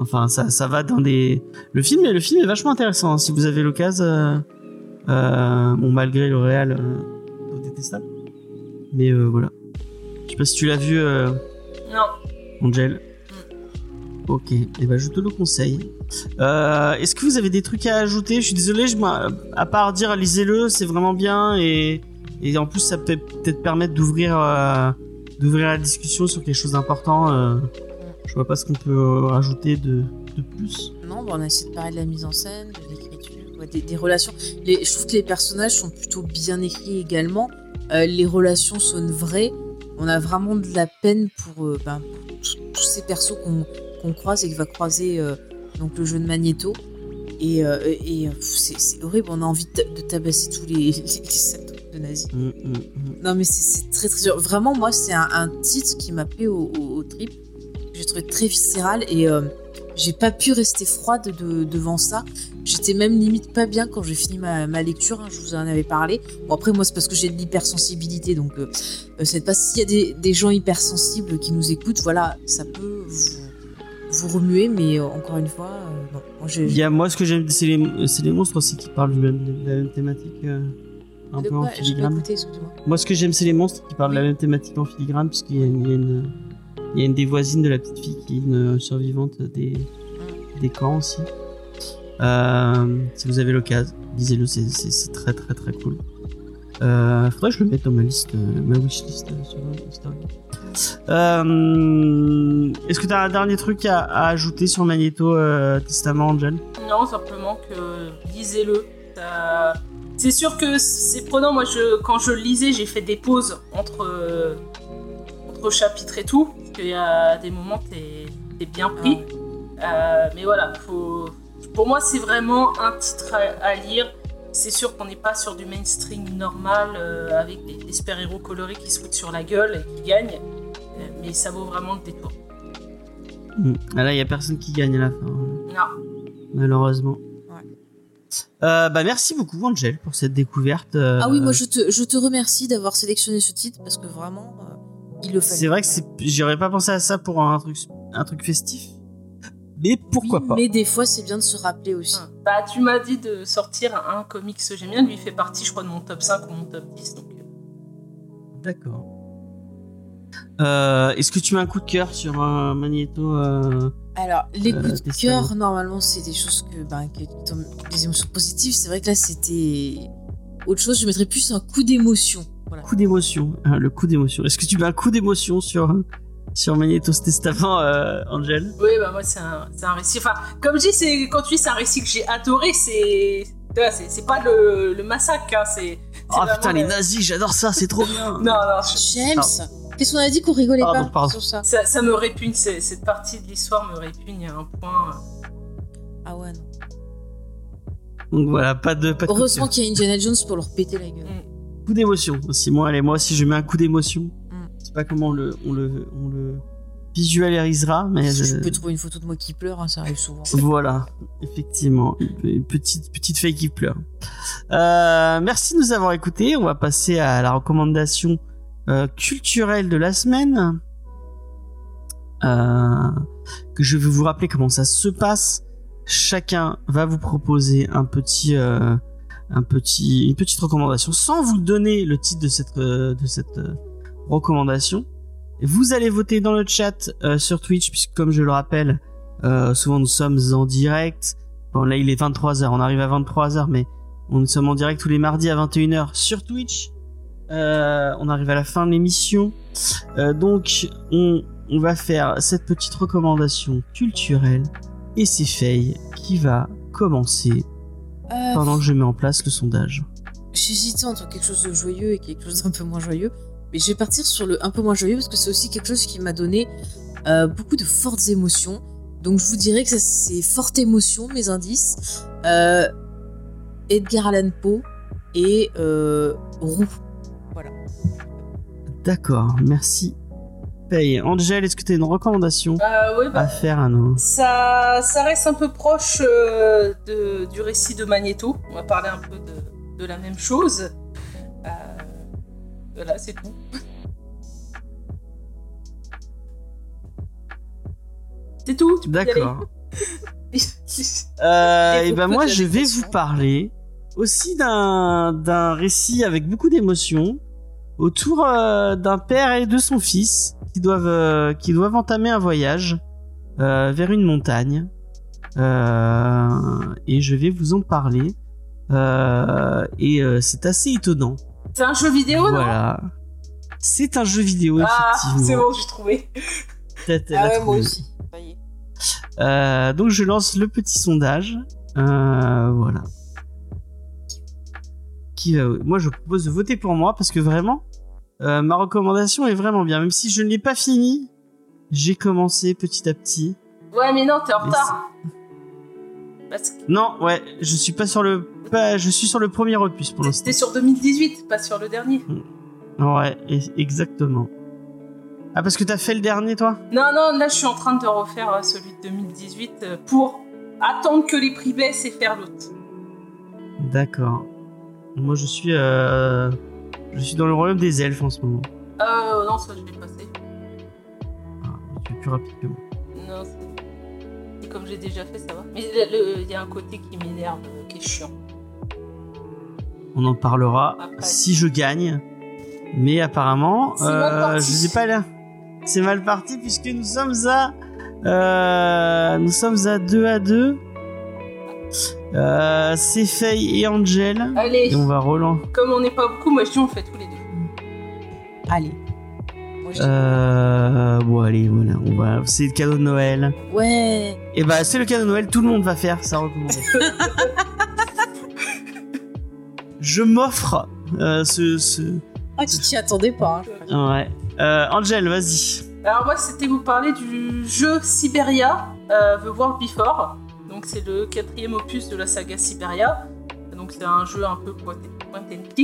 enfin ça ça va dans des le film le film est vachement intéressant hein, si vous avez l'occasion euh, bon malgré le réel euh, détestable. Mais euh, voilà. Je sais pas si tu l'as vu euh, Non, Angel. Ok, et ben je te le conseille. Euh, Est-ce que vous avez des trucs à ajouter? Je suis désolé, je, à part dire lisez-le, c'est vraiment bien et, et en plus ça peut peut-être permettre d'ouvrir euh, d'ouvrir la discussion sur quelque chose d'important. euh, je vois pas ce qu'on peut euh, rajouter de, de plus. Non, bah, on a essayé de parler de la mise en scène, de l'écriture, ouais, des, des relations. Les, je trouve que les personnages sont plutôt bien écrits également. Euh, les relations sonnent vraies. On a vraiment de la peine pour, euh, ben, pour tous- ces persos qu'on croise et qui va croiser euh, donc le jeune Magneto. Et, et c'est horrible, on a envie de, ta- de tabasser tous les, les, de nazis. Mm, mm, mm. Non, mais c'est- très très dur. Vraiment, moi, c'est un, un titre qui m'a plu au, au, au trip. J'ai trouvé très viscéral et j'ai pas pu rester froide de- devant ça. J'étais même limite pas bien quand j'ai fini ma, ma lecture. hein, je vous en avais parlé. Bon, après, moi, c'est parce que j'ai de l'hypersensibilité. Donc, euh, euh, c'est pas s'il y a des, des gens hypersensibles qui nous écoutent, voilà, ça peut vous, vous remuer. Mais euh, encore une fois, euh, non. Moi, Il y a moi ce que j'aime c'est les c'est les monstres aussi qui parlent de la même thématique euh, un De peu en quoi? Filigrane. écouté. Moi, ce que j'aime, c'est les monstres qui parlent de la même thématique en filigrane, puisqu'il y a une, il y a une, il y a une des voisines de la petite fille qui est une survivante des, camps aussi. Euh, si vous avez l'occasion, lisez-le, c'est, très très très cool. Euh, faudrait que je le mette dans ma liste, euh, ma wishlist euh, sur est-ce que tu as un dernier truc à, ajouter sur Magneto Testament, Angel? Non, simplement que lisez-le. C'est sûr que c'est prenant. Moi, quand je lisais, j'ai fait des pauses entre chapitres et tout. Parce qu'il y a des moments, t'es es bien pris. Euh, mais voilà, faut... pour moi, c'est vraiment un titre à, à lire. C'est sûr qu'on n'est pas sur du mainstream normal euh, avec des, des super-héros colorés qui se foutent sur la gueule et qui gagnent. Euh, mais ça vaut vraiment le détour. Hmm. Ah Là, il y a personne qui gagne à la fin. hein. Non. malheureusement. Euh, bah merci beaucoup Angel pour cette découverte. euh, Ah oui, moi, je te, je te remercie d'avoir sélectionné ce titre parce que vraiment, euh, il le fallait. C'est vrai que j'aurais pas pensé à ça pour un truc, un truc festif. Mais pourquoi Oui, pas Mais des fois, c'est bien de se rappeler aussi. Bah, tu m'as dit de sortir un comics que j'aime bien. Lui, il fait partie, je crois, de mon top 5 ou mon top 10. Donc, euh, D'accord. Euh, Est-ce que tu mets un coup de cœur sur un magnéto euh, Alors, les Euh, coups de cœur, normalement, c'est des choses que, ben, que des émotions positives. C'est vrai que là, c'était autre chose. Je mettrais plus un coup d'émotion. Voilà. coup d'émotion hein, Le coup d'émotion. Est-ce que tu mets un coup d'émotion sur sur Magnetos Testament, euh, Angel? Oui, bah moi, c'est un, c'est un récit. Enfin, comme je dis, c'est, quand tu dis c'est un récit que j'ai adoré, c'est. C'est, c'est pas le, le massacre, hein, c'est. Oh putain, les le- nazis, j'adore ça, c'est trop bien. Non, non, je- James, qu'est-ce qu'on a dit qu'on rigolait Pardon, pas pardon. sur ça? Ça, ça me répugne, cette partie de l'histoire me répugne à un point. Ah ouais, non. Donc voilà, pas de pas de Heureusement qu'il y a Indiana Jones pour leur péter la gueule. Coup d'émotion aussi. Moi, allez, moi aussi, je mets un coup d'émotion. Mm. Je sais pas comment on le on le on le visualisera, mais Je euh, peux trouver une photo de moi qui pleure, hein, ça arrive souvent. Voilà, effectivement, une petite petite fille qui pleure. Euh, merci de nous avoir écoutés. On va passer à la recommandation euh, culturelle de la semaine. Euh, que je vais vous rappeler comment ça se passe. Chacun va vous proposer un petit euh, petit une petite recommandation sans vous donner le titre de cette euh, euh, recommandation. Vous allez voter dans le chat euh, sur Twitch puisque comme je le rappelle souvent nous sommes en direct. Bon là il est 23h, on arrive à 23h mais on nous sommes en direct tous les mardis à 21h sur Twitch. On arrive à la fin de l'émission. Donc on, on va faire cette petite recommandation culturelle et c'est Faye qui va commencer Euh, pendant que je mets en place le sondage. J'hésitais entre quelque chose de joyeux et quelque chose d'un peu moins joyeux. Mais je vais partir sur le un peu moins joyeux parce que c'est aussi quelque chose qui m'a donné euh, beaucoup de fortes émotions. Donc je vous dirais que c'est forte émotion, mes indices. Euh, Edgar Allan Poe et Roux. D'accord, merci. Faye, Angel, est-ce que tu as une recommandation Euh, ouais, bah, à faire à nous ça, ça reste un peu proche euh, de, du récit de Magneto. On va parler un peu de, de la même chose. Euh, voilà, c'est tout. C'est tout. D'accord. Euh, Et ben moi je vais vous parler aussi d'un récit avec beaucoup d'émotions autour euh, d'un père et de son fils qui doivent euh, qui doivent entamer un voyage euh, vers une montagne Euh, et je vais vous en parler Euh, et euh, c'est assez étonnant C'est un jeu vidéo, non? Voilà c'est un jeu vidéo Ah, effectivement c'est bon, j'ai trouvé. Ah a ouais, moi trouvé. aussi. Ça y est. Euh, donc je lance le petit sondage. Euh, voilà. Qui, euh, moi je vous propose de voter pour moi parce que vraiment, euh, ma recommandation est vraiment bien. Même si je ne l'ai pas fini, j'ai commencé petit à petit. Ouais, mais non, t'es en retard. Parce que Non, ouais, je suis pas sur le, pas, je suis sur le premier opus pour l'instant. t'es sur 2018, pas sur le dernier. Ouais, et- exactement. Ah parce que t'as fait le dernier toi? Non, non, là je suis en train de refaire euh, celui de 2018 euh, pour attendre que les prix baissent et faire l'autre. D'accord. Moi je suis, euh, je suis dans le royaume des elfes en ce moment. Euh, non, ça je l'ai passé. Ah, es plus rapide que moi. Non, c'est- et comme j'ai déjà fait, ça va. Mais il y a un côté qui m'énerve, euh, qui est chiant. On en parlera Après. si je gagne. Mais apparemment, euh, je sais pas là. C'est mal parti puisque nous sommes à euh, nous sommes à 2 à 2. Euh, c'est Faye et Angel. Allez, Et on va relancer. comme on n'est pas beaucoup, moi je dis on fait tous les deux. Allez. Moi, je dis- Euh, bon allez voilà, on va. C'est le cadeau de Noël. Ouais. Et bah c'est le cadeau de Noël, tout le monde va faire sa recommandation. je m'offre euh, ce, ce... Ah, tu t'y attendais pas. hein. Ouais. Euh, Angel, vas-y. Alors moi c'était vous parler du jeu Siberia, euh, The World Before. Donc c'est le quatrième opus de la saga Siberia. Donc c'est un jeu un peu point and.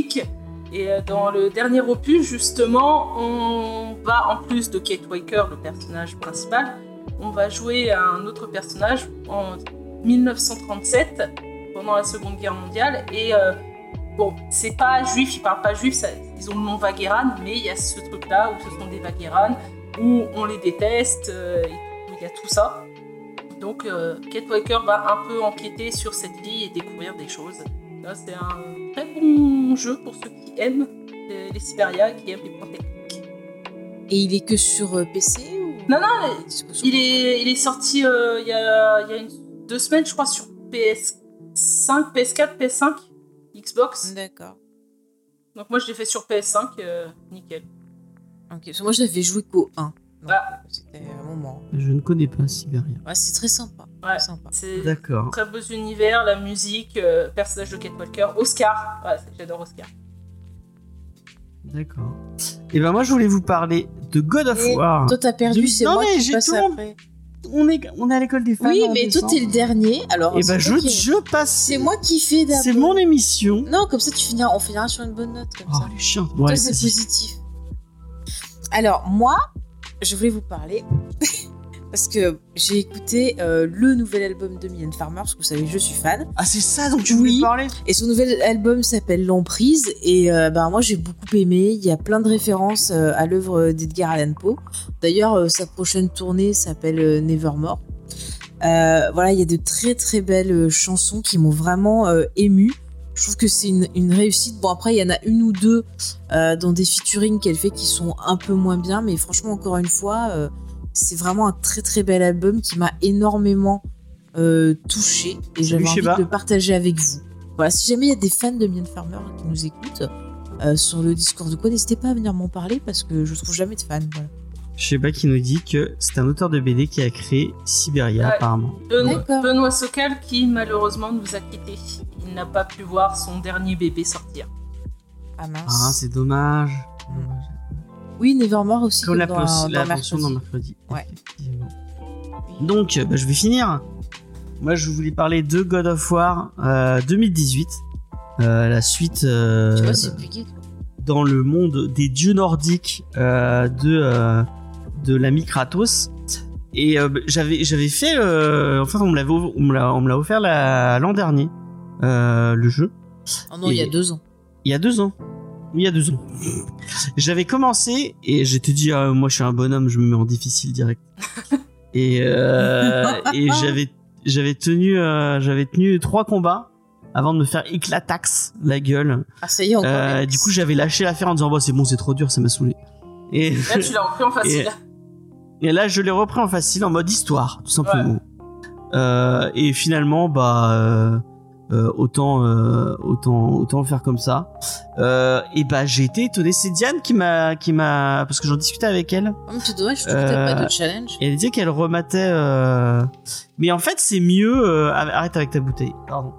Et euh, dans le dernier opus justement, on va en plus de Kate Waker, le personnage principal, on va jouer un autre personnage en 1937 pendant la Seconde Guerre mondiale et euh, Bon, c'est pas juif, ils parlent pas juif, ils ont le nom Vagueran, mais il y a ce truc-là où ce sont des Vagueran, où on les déteste, euh, il y a tout ça. Donc, euh, Kate Walker va un peu enquêter sur cette vie et découvrir des choses. Là, c'est un très bon jeu pour ceux qui aiment les, les Siberia qui aiment les points techniques. Et il est que sur euh, PC ou... Non, non, Il est Il est, il sorti euh, il y a, y a une- deux semaines, je crois, sur PS5, PS4, PS5, Xbox. D'accord. Donc moi, je l'ai fait sur PS5, euh, nickel. Ok, parce que moi je l'avais joué qu'au 1. Donc, Ah. C'était un moment. Je ne connais pas Siberia. Ouais, c'est très sympa. Ouais. Sympa. C'est D'accord. très beau univers, la musique, euh, personnage de Kate Walker, Oscar. Ouais, j'adore Oscar. D'accord. Et ben moi je voulais vous parler de God of Et War. Toi t'as perdu, Du- c'est Non, moi mais qui j'ai passe tout le monde- après. On est on est à l'école des fans. Oui, mais toi t'es le dernier. Alors Et ben c'est je je passe. C'est moi qui fais d'abord. C'est mon émission. Non, comme ça tu finiras, on finira sur une bonne note comme Oh ça. les chiens. Ouais, c'est positif. Alors, moi, je voulais vous parler parce que j'ai écouté euh, le nouvel album de Mylène Farmer, parce que vous savez, je suis fan. Ah c'est ça dont tu voulais Oui. parler. Et son nouvel album s'appelle L'Emprise. Et euh, ben, moi, j'ai beaucoup aimé. Il y a plein de références euh, à l'œuvre d'Edgar Allan Poe. D'ailleurs, sa prochaine tournée s'appelle Nevermore. Voilà, il y a de très très belles chansons qui m'ont vraiment euh, ému. Je trouve que c'est une, une réussite. Bon, après, il y en a une ou deux euh, dans des featuring qu'elle fait qui sont un peu moins bien. Mais franchement, encore une fois, euh, c'est vraiment un très très bel album qui m'a énormément euh, touché. Et j'avais envie de le partager avec vous. Voilà, si jamais il y a des fans de Mylène Farmer qui nous écoutent euh, sur le Discord de quoi, n'hésitez pas à venir m'en parler parce que je trouve jamais de fans. Voilà. Je sais pas qui nous dit que c'est un auteur de BD qui a créé Siberia Ouais. apparemment. Benoît. Benoît Socal qui malheureusement nous a quittés. N'a pas pu voir son dernier bébé sortir. Ah mince. Ah c'est dommage. Mm. Oui, Nevermore aussi. Comme la, dans, dans la Mercredi. dans mercredi. Ouais. Donc, euh, bah, je vais finir. Moi, je voulais parler de God of War euh, 2018. Euh, la suite euh, Tu vois, c'est piqué. toi. dans le monde des dieux nordiques euh, de, euh, de l'ami Kratos. Et euh, bah, j'avais j'avais fait... euh, enfin, on me l'avait on me l'a on me l'a offert la- l'an dernier, euh, le jeu. Oh non, il y a deux ans. Il y a deux ans. Oui, il y a deux ans. J'avais commencé et j'étais dit, ah, moi je suis un bonhomme, je me mets en difficile direct. et euh, et j'avais j'avais tenu euh, j'avais tenu trois combats avant de me faire éclatax la gueule. Ah, ça y est. Euh, du coup, j'avais lâché l'affaire en disant, bon, c'est bon, c'est trop dur, ça m'a saoulé. Et, Là, tu l'as repris en facile. et là, je l'ai repris en facile, en mode histoire, tout simplement. Euh, et finalement, bah, euh, euh, autant, euh, autant, autant le faire comme ça. Euh, et bah, j'ai été étonné. C'est Diane qui m'a, qui m'a, parce que j'en discutais avec elle. Oh, c'est dommage, je pas de challenge. Et elle disait qu'elle rematait. Mais en fait, c'est mieux. Arrête avec ta bouteille. Pardon.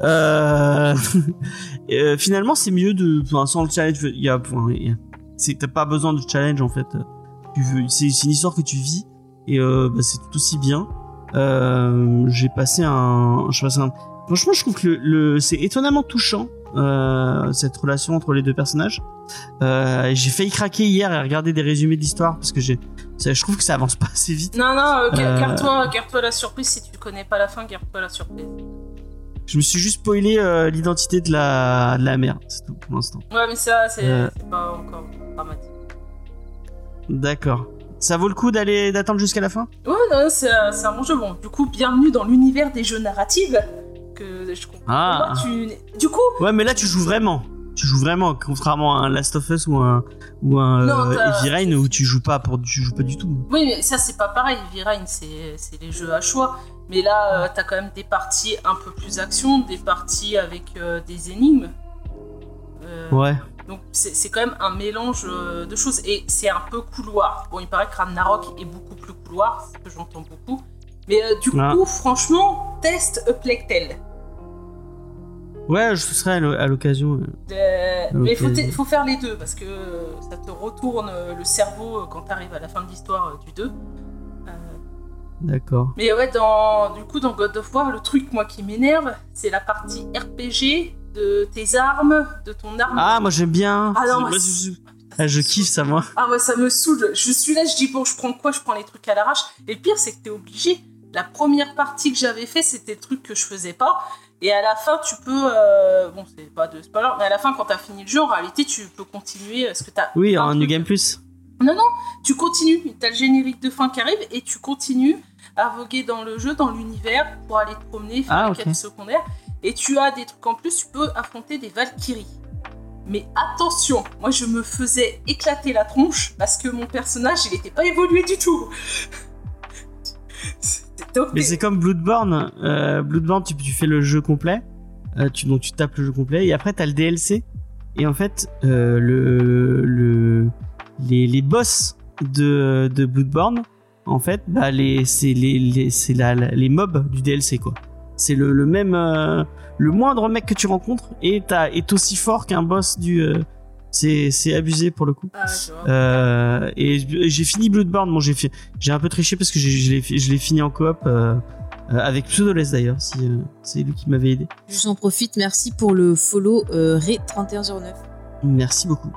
Finalement, c'est mieux de. Enfin, sans le challenge, il y a. t'as pas besoin de challenge en fait. Tu veux. C'est une histoire que tu vis et bah, c'est tout aussi bien. J'ai passé un. Je passe un. Franchement, je trouve que le, le- c'est étonnamment touchant euh, cette relation entre les deux personnages. Euh, j'ai failli craquer hier et regarder des résumés d'histoire parce que j'ai. Je trouve que ça avance pas assez vite. Non, non, euh, Euh. garde-toi garde-toi la surprise. Si tu connais pas la fin, garde-toi la surprise. Je me suis juste spoilé l'identité de la, de la mère, c'est tout pour l'instant. Ouais, mais ça, c'est pas encore dramatique. D'accord. Ça vaut le coup d'aller d'attendre jusqu'à la fin? Ouais, non, c'est un c'est un bon jeu. Bon, du coup, bienvenue dans l'univers des jeux narratifs. Que je comprends. Ah. Tu... Du coup, Ouais, mais là tu joues vraiment. Tu joues vraiment, contrairement à un Last of Us ou un ou un Non, euh, Heavy Rain où tu joues pas pour tu joues pas du tout. oui, mais ça, c'est pas pareil. V-Rain, c'est c'est les jeux à choix. Mais là, euh, t'as quand même des parties un peu plus action, des parties avec euh, des énigmes. Euh, Ouais. Donc c'est quand même un mélange de choses et c'est un peu couloir. Bon, il paraît que Ragnarok est beaucoup plus couloir, ce que j'entends beaucoup. Mais euh, du Ah. coup, franchement, test Tale. Ouais, je serai à l'o- à l'occasion. Euh, Mais il faut, faut faire les deux parce que euh, ça te retourne euh, le cerveau euh, quand t'arrives à la fin de l'histoire euh, du 2. Euh, D'accord. mais ouais, dans, du coup, dans God of War, le truc moi qui m'énerve, c'est la partie RPG de tes armes, de ton arme. Ah, moi j'aime bien. Ah non, Moi, moi, je, ah, je kiffe ça moi. Ah ouais, ça me saoule. Je suis là, je dis bon, je prends quoi? Je prends les trucs à l'arrache. Et le pire, c'est que t'es obligé. La première partie que j'avais fait, c'était le truc que je faisais pas. Et à la fin, tu peux. euh, Bon, c'est pas de spoiler, mais à la fin, quand t'as fini le jeu, en réalité, tu peux continuer. Parce que t'as. Oui, en New Game Plus. Non, non, tu continues. T'as le générique de fin qui arrive et tu continues à voguer dans le jeu, dans l'univers, pour aller te promener, faire Ah, des ok. quêtes secondaires. Et tu as des trucs en plus, tu peux affronter des Valkyries. Mais attention, moi je me faisais éclater la tronche parce que mon personnage il n'était pas évolué du tout. Mais c'est comme Bloodborne. Euh, Bloodborne, tu, fais le jeu complet. Euh, tu, donc tu tapes le jeu complet et après t'as le DLC. Et en fait, euh, le, le, les, les boss de, de Bloodborne, en fait, bah les, c'est les, les, la, la- les mobs du DLC quoi. C'est le, le même, euh, le moindre mec que tu rencontres t'as, est aussi fort qu'un boss du. C'est, c'est abusé pour le coup. Ah. Euh, et j'ai fini Bloodborne. Bon, j'ai fait, j'ai un peu triché parce que je l'ai, fi- je l'ai fini en coop euh, euh, avec Pseudoless d'ailleurs. Si euh, c'est lui qui m'avait aidé. J'en profite, merci pour le follow euh, Ré3109. Merci beaucoup.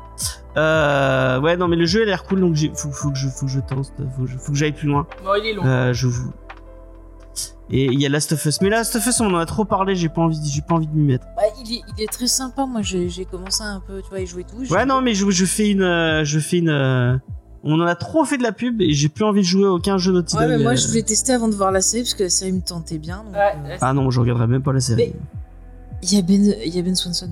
Ouais, non, mais le jeu a l'air cool, donc faut, faut que je, faut que je tente, faut, que je- faut que j'aille plus loin. Bon, il est long. Je vous. Et il y a Last of Us, mais Last of Us, on en a trop parlé. J'ai pas envie, j'ai pas envie de m'y mettre. Bah, il, est, il est très sympa, moi j'ai commencé un peu, tu vois, y jouer tout. Ouais, non, mais je, je fais une, euh, je fais une. euh, on en a trop fait de la pub et j'ai plus envie de jouer à aucun jeu Naughty Ouais, Dog, mais moi euh. je voulais tester avant de voir la série parce que la série me tentait bien. donc, Ouais, euh, ouais, Ah non, je regarderai même pas la série. Il y a Ben, il y a Ben Swanson.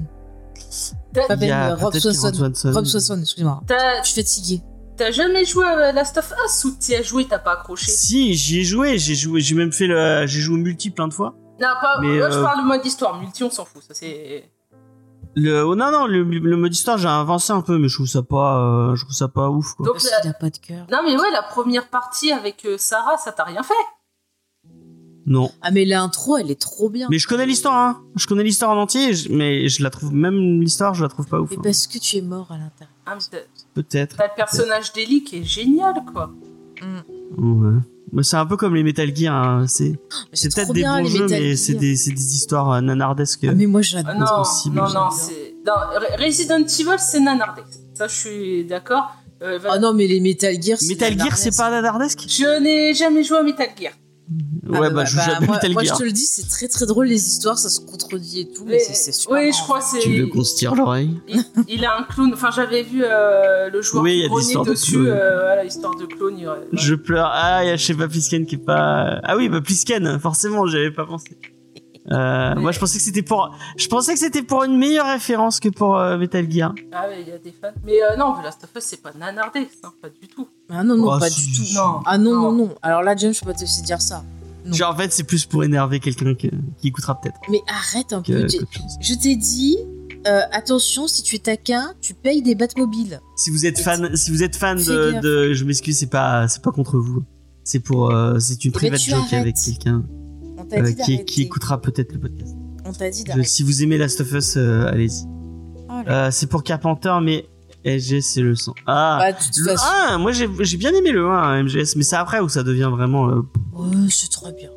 Pas Il Ben, euh, Rob Swanson. Rob Swanson, excuse-moi. Je suis fatiguée. T'as jamais joué à Last of Us ou t'y as joué, t'as pas accroché? Si, j'y ai joué, j'ai joué, j'ai même fait le, j'ai joué au multi plein de fois. Non, pas. Mais, moi, je euh, parle le mode histoire. Multi, on s'en fout. Ça, c'est. Le, oh, non, non, le, le mode histoire, j'ai avancé un peu, mais je trouve ça pas, euh, je trouve ça pas ouf, quoi. Donc, la- a pas de cœur. Non, mais ouais, la première partie avec euh, Sarah, ça t'a rien fait? Non. Ah, mais l'intro, elle est trop bien. Mais je connais l'histoire, hein. Je connais l'histoire en entier, mais je la trouve, même l'histoire, je la trouve pas ouf. Mais hein. parce que tu es mort à l'intérieur. Ah, mais Peut-être. T'as le personnage d'Ellie qui est génial, quoi. Ouais. Mais c'est un peu comme les Metal Gear, hein. C'est, c'est peut-être des bons jeux, Metal mais Gear. c'est des, c'est des histoires euh, nanardesques. Ah, mais moi Ah, j'adore. non, possible, non, non, c'est. Resident Evil, c'est nanardesque. Ça, je suis d'accord. Euh, va- Ah non, mais les Metal Gear, c'est Metal Gear, c'est pas nanardesque? Je n'ai jamais joué à Metal Gear. Ah, Ouais, bah, je joue jamais à moi, Metal moi, Gear. je te le dis, c'est très très drôle les histoires, ça se contredit et tout, mais, Mais- c'est- super. oui, marrant, je crois c'est. Tu veux qu'on se tire l'oreille? Il, il a un clone. Enfin, j'avais vu euh, le joueur Oui, il y qui a des grognait de dessus. clones. euh, voilà, histoire de clone. il y aurait- Je pleure. Ah, il y a, je sais pas, Plisken qui est pas. Ah oui, bah Plisken, forcément, j'avais pas pensé. Euh, Moi, je pensais que c'était pour. Je pensais que c'était pour une meilleure référence que pour euh, Metal Gear. Ah, ouais, il y a des fans. Mais euh, non, The Last of Us, c'est pas nanardesque, hein, pas du tout. Ah non, non, Oh, pas si, du tout. Non. Ah non, non, Non. non. Alors là, James, je peux pas te laisser dire ça. Non. Genre, en fait, c'est plus pour énerver quelqu'un que- qui écoutera peut-être. Mais arrête un que- peu. Je t'ai dit, euh, attention, si tu es taquin, tu payes des Batmobiles. Si vous êtes fan, si vous êtes fan de, je m'excuse, c'est pas, c'est pas contre vous. C'est pour, euh, c'est une Eh ben, private joke arrêtes. avec quelqu'un t'a euh, dit qui, écoutera peut-être le podcast. On t'a dit Je- d'arrêter. si vous aimez Last of Us, euh, allez-y. Oh. Euh, c'est pour Carpenter, mais SG c'est le sang. Ah. Bah, de toute Le façon, 1, moi j'ai bien aimé le 1 MGS, mais c'est après où ça devient vraiment. euh, ouais, c'est très bien.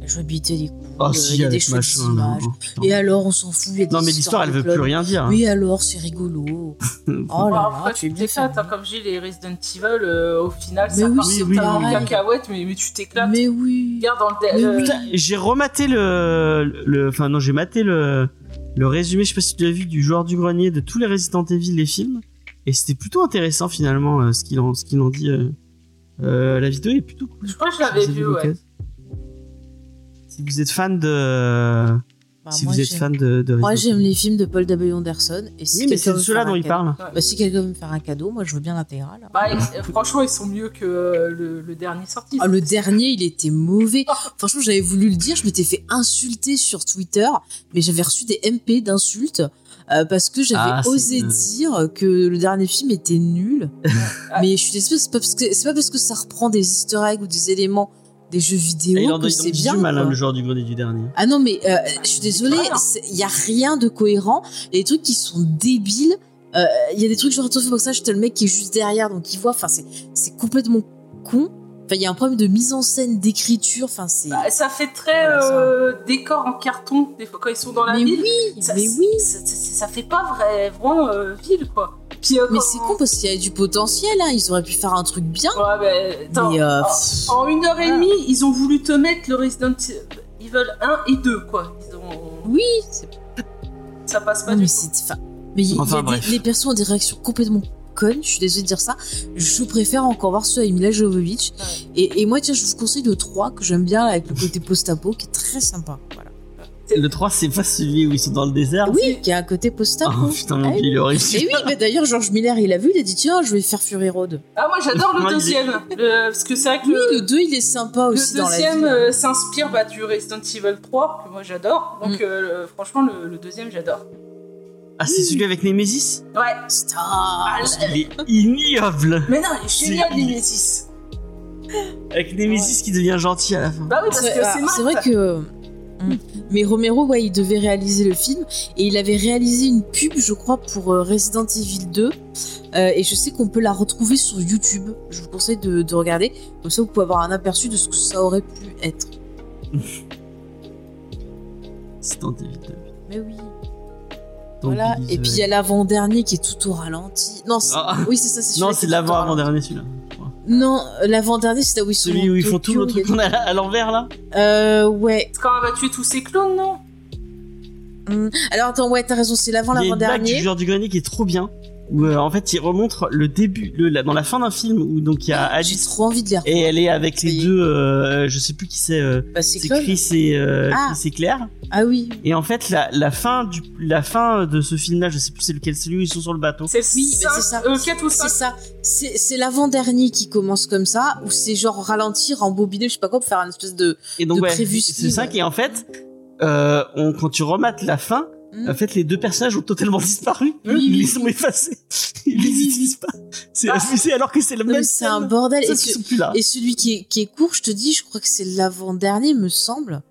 La jouabilité des coups, Oh euh, si, il y a des avec chouettes machin. là, images. oh. Et alors, on s'en fout. il y a des Non, mais l'histoire elle veut plus rien dire. hein. Oui, alors, c'est rigolo. Oh là Bon, là, tu es bien hein, comme dis, les Resident Evil, euh, au final, Mais ça oui, part oui, oui, oui. cacahuète, mais, mais tu t'éclates. Mais oui. Regarde dans le. Putain, j'ai rematé le, le, enfin non, j'ai maté le, le résumé, je sais pas si tu l'as vu, du joueur du grenier de tous les Resident Evil, les films, et c'était plutôt intéressant finalement euh, ce qu'ils en, dit. Euh, euh, la vidéo est plutôt cool. Je crois que je l'avais vu, ouais. Si vous êtes fan de, Bah, si vous êtes fan de, de Moi, j'aime les films de Paul W. Anderson. Et si Oui, mais c'est de ceux-là dont il cadeau- parle. Bah, si quelqu'un veut me faire un cadeau, moi, je veux bien l'intégral. Bah, euh, franchement, ils sont mieux que euh, le, le dernier sorti. Ah, le dernier, il était mauvais. Franchement, j'avais voulu le dire. Je m'étais fait insulter sur Twitter, mais j'avais reçu des MP d'insultes euh, parce que j'avais Ah, osé euh. dire que le dernier film était nul. mais je suis désolée, c'est pas parce que c'est pas parce que ça reprend des Easter eggs ou des éléments des jeux Et il vidéo en que c'est bien. du mal, hein, quoi. le joueur du grenier du dernier. Ah non, mais euh, je suis désolée, il y a rien de cohérent. Il y a des trucs qui sont débiles. Euh, Il y a des trucs genre attention ça, t'as le mec qui est juste derrière, donc il voit. Enfin, c'est c'est complètement con. Enfin, il y a un problème de mise en scène, d'écriture. Enfin, c'est. Bah, ça fait très Voilà, ça. euh, décor en carton, des fois quand ils sont dans la mais ville. oui, Ça, mais oui. Ça, fait pas vrai, vraiment euh, ville, quoi. Puis, euh, Mais c'est con parce qu'il y a du potentiel. Hein. Ils auraient pu faire un truc bien. Ouais, mais, attends, mais euh, en- pff, En une heure et demie, ils ont voulu te mettre le Resident Evil 1 et 2, quoi. Ils ont... oui. Ça passe pas Non, du mais tout. c'est. Enfin, mais il y a Enfin, des- bref. les persos ont des réactions complètement connes. Je suis désolée de dire ça. Je préfère encore voir ceux avec Mila Jovovich. Ouais. Et, et moi, tiens, je vous conseille le 3 que j'aime bien avec le côté post-apo qui est très sympa. Voilà. Le 3, c'est pas celui où ils sont dans le désert Oui, qui a un côté post-up. Oh putain, mon Ah oui. il. Et oui, mais d'ailleurs, George Miller, il a vu, il a dit tiens, je vais faire Fury Road. Ah, moi j'adore Moi, le deuxième. Le- Parce que c'est vrai que Oui, le, le 2, il est sympa le aussi dans la deuxième vie. euh, s'inspire bah, du Resident Evil 3, que moi j'adore. Donc Mm. euh, le- franchement, le, le deuxième, j'adore. Ah, c'est celui avec Nemesis Ouais. Stop. Il est ignoble Mais non, il est génial, Nemesis. Avec Nemesis qui devient gentil à la fin. Bah oui, parce que C'est ah, c'est vrai que. Mm. Mais Romero, ouais, il devait réaliser le film et il avait réalisé une pub, je crois, pour euh, Resident Evil 2. Euh, et je sais qu'on peut la retrouver sur YouTube. Je vous conseille de, de regarder. Comme ça, vous pouvez avoir un aperçu de ce que ça aurait pu être. C'est dans Evil 2. Mais oui. Voilà. Et puis il y a l'avant-dernier qui est tout au ralenti. Non, c'est- Ah. oui, c'est ça, c'est Non, c'est qui est tout au l'avant ralenti. avant-dernier celui-là. Non, l'avant-dernier, c'est là où ils sont. Celui où ils font tout le truc qu'on a à l'envers là Euh, ouais. C'est quand elle va tuer tous ses clones, non? Hum. Alors attends, ouais, t'as raison, c'est l'avant, Il y a une blague du l'avant-dernier. joueur du grenier qui est trop bien. Où euh, en fait il remontre le début, le, la- dans la fin d'un film où donc il y a J'ai Alice trop envie de les et elle est avec les deux, euh, je sais plus qui c'est, euh, Bah, c'est. Chris et, euh, Ah. Chris et Claire. Ah oui. Et en fait la, la fin du, la fin de ce film là, je sais plus c'est lequel, celui où ils sont sur le bateau. C'est le Oui, bah, cinq- c'est ça. euh, 4 ou C'est 5. ça. C'est c'est l'avant-dernier qui commence comme ça, où c'est genre ralentir, embobiner, je sais pas quoi, pour faire une espèce de. Et donc de ouais, prévu c'est ça qui en fait, euh, on, quand tu remates la fin, En fait les deux personnages ont totalement disparu. Oui, ils oui, les ont effacés. Ils les utilisent pas. C'est abusé alors que c'est le Non, même. c'est un bordel. Et, qu'ils ce- sont plus là. et celui qui est, qui est court, je te dis, je crois que c'est l'avant-dernier, me semble,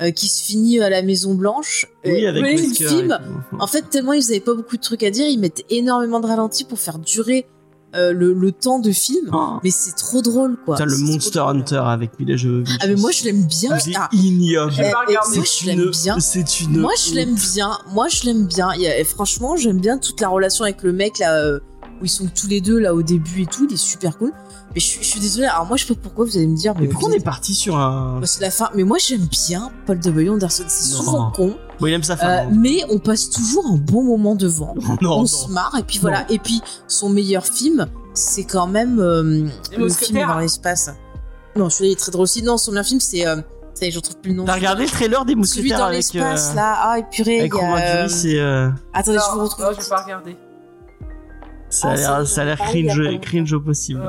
euh, qui se finit à la Maison Blanche. Oui, Euh, avec le film. En fait, tellement ils avaient pas beaucoup de trucs à dire, ils mettaient énormément de ralentis pour faire durer euh, le, le temps de film. Oh. Mais c'est trop drôle, quoi. Putain, le Monster drôle. Hunter avec Mila Jovovich. Ah, mais moi, je l'aime bien. C'est Ah, ignoble. J'ai Eh, pas eh, regardé. moi, je l'aime une- bien. C'est une. Moi, je l'aime bien. Moi, je l'aime bien. Il y a- et franchement, j'aime bien toute la relation avec le mec là euh, où ils sont tous les deux là au début et tout. Il est super cool. Mais je, suis- je suis désolée. Alors moi, je sais pas pourquoi vous allez me dire. Mais Mais pourquoi on est parti sur un. Bah, c'est la fin. Mais moi, j'aime bien Paul W. Anderson. C'est souvent con, Bon, il aime sa euh, femme. mais on passe toujours un bon moment devant. non, on non. se marre et puis voilà. Et puis son meilleur film, c'est quand même euh, le film dans l'espace. Non, celui-là il est très drôle aussi. Non, son meilleur film, c'est euh, ça je retrouve plus le nom. T'as regardé le trailer des Celui mousquetaires dans avec. l'espace euh, là. Ah, et purée, Avec. Romain euh, Duris, c'est. euh, Attendez, je vous retrouve. non, j'ai pas regardé. Ça a Ah, l'air, c'est- ça a l'air Ah, il y a pas cringe, au possible. Ouais,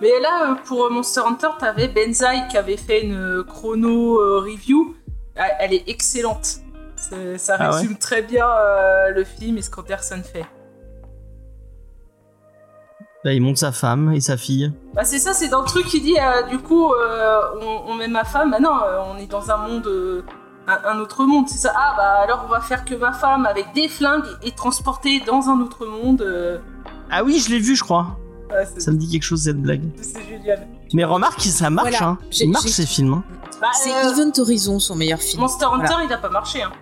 Mais là, euh, pour euh, Monster Hunter, t'avais Benzaï qui avait fait une euh, chrono review. Ah, Elle est excellente. Ça Ah ouais résume très bien euh, le film et ce qu'Anderson fait. Là, il monte sa femme et sa fille. Bah c'est ça, c'est dans le truc qui dit euh, du coup euh, on, on met ma femme. Bah non, on est dans un monde, un, un autre monde. C'est ça. Ah bah alors on va faire que ma femme avec des flingues est transportée dans un autre monde. Ah oui, je l'ai vu, je crois. Ça me dit quelque chose, cette blague. c'est génial. Mais remarque, ça marche, Voilà. hein. Il marche, ces films. hein. Bah, C'est euh, Event Horizon, son meilleur film. Monster Hunter, Voilà. il a pas marché. Hein.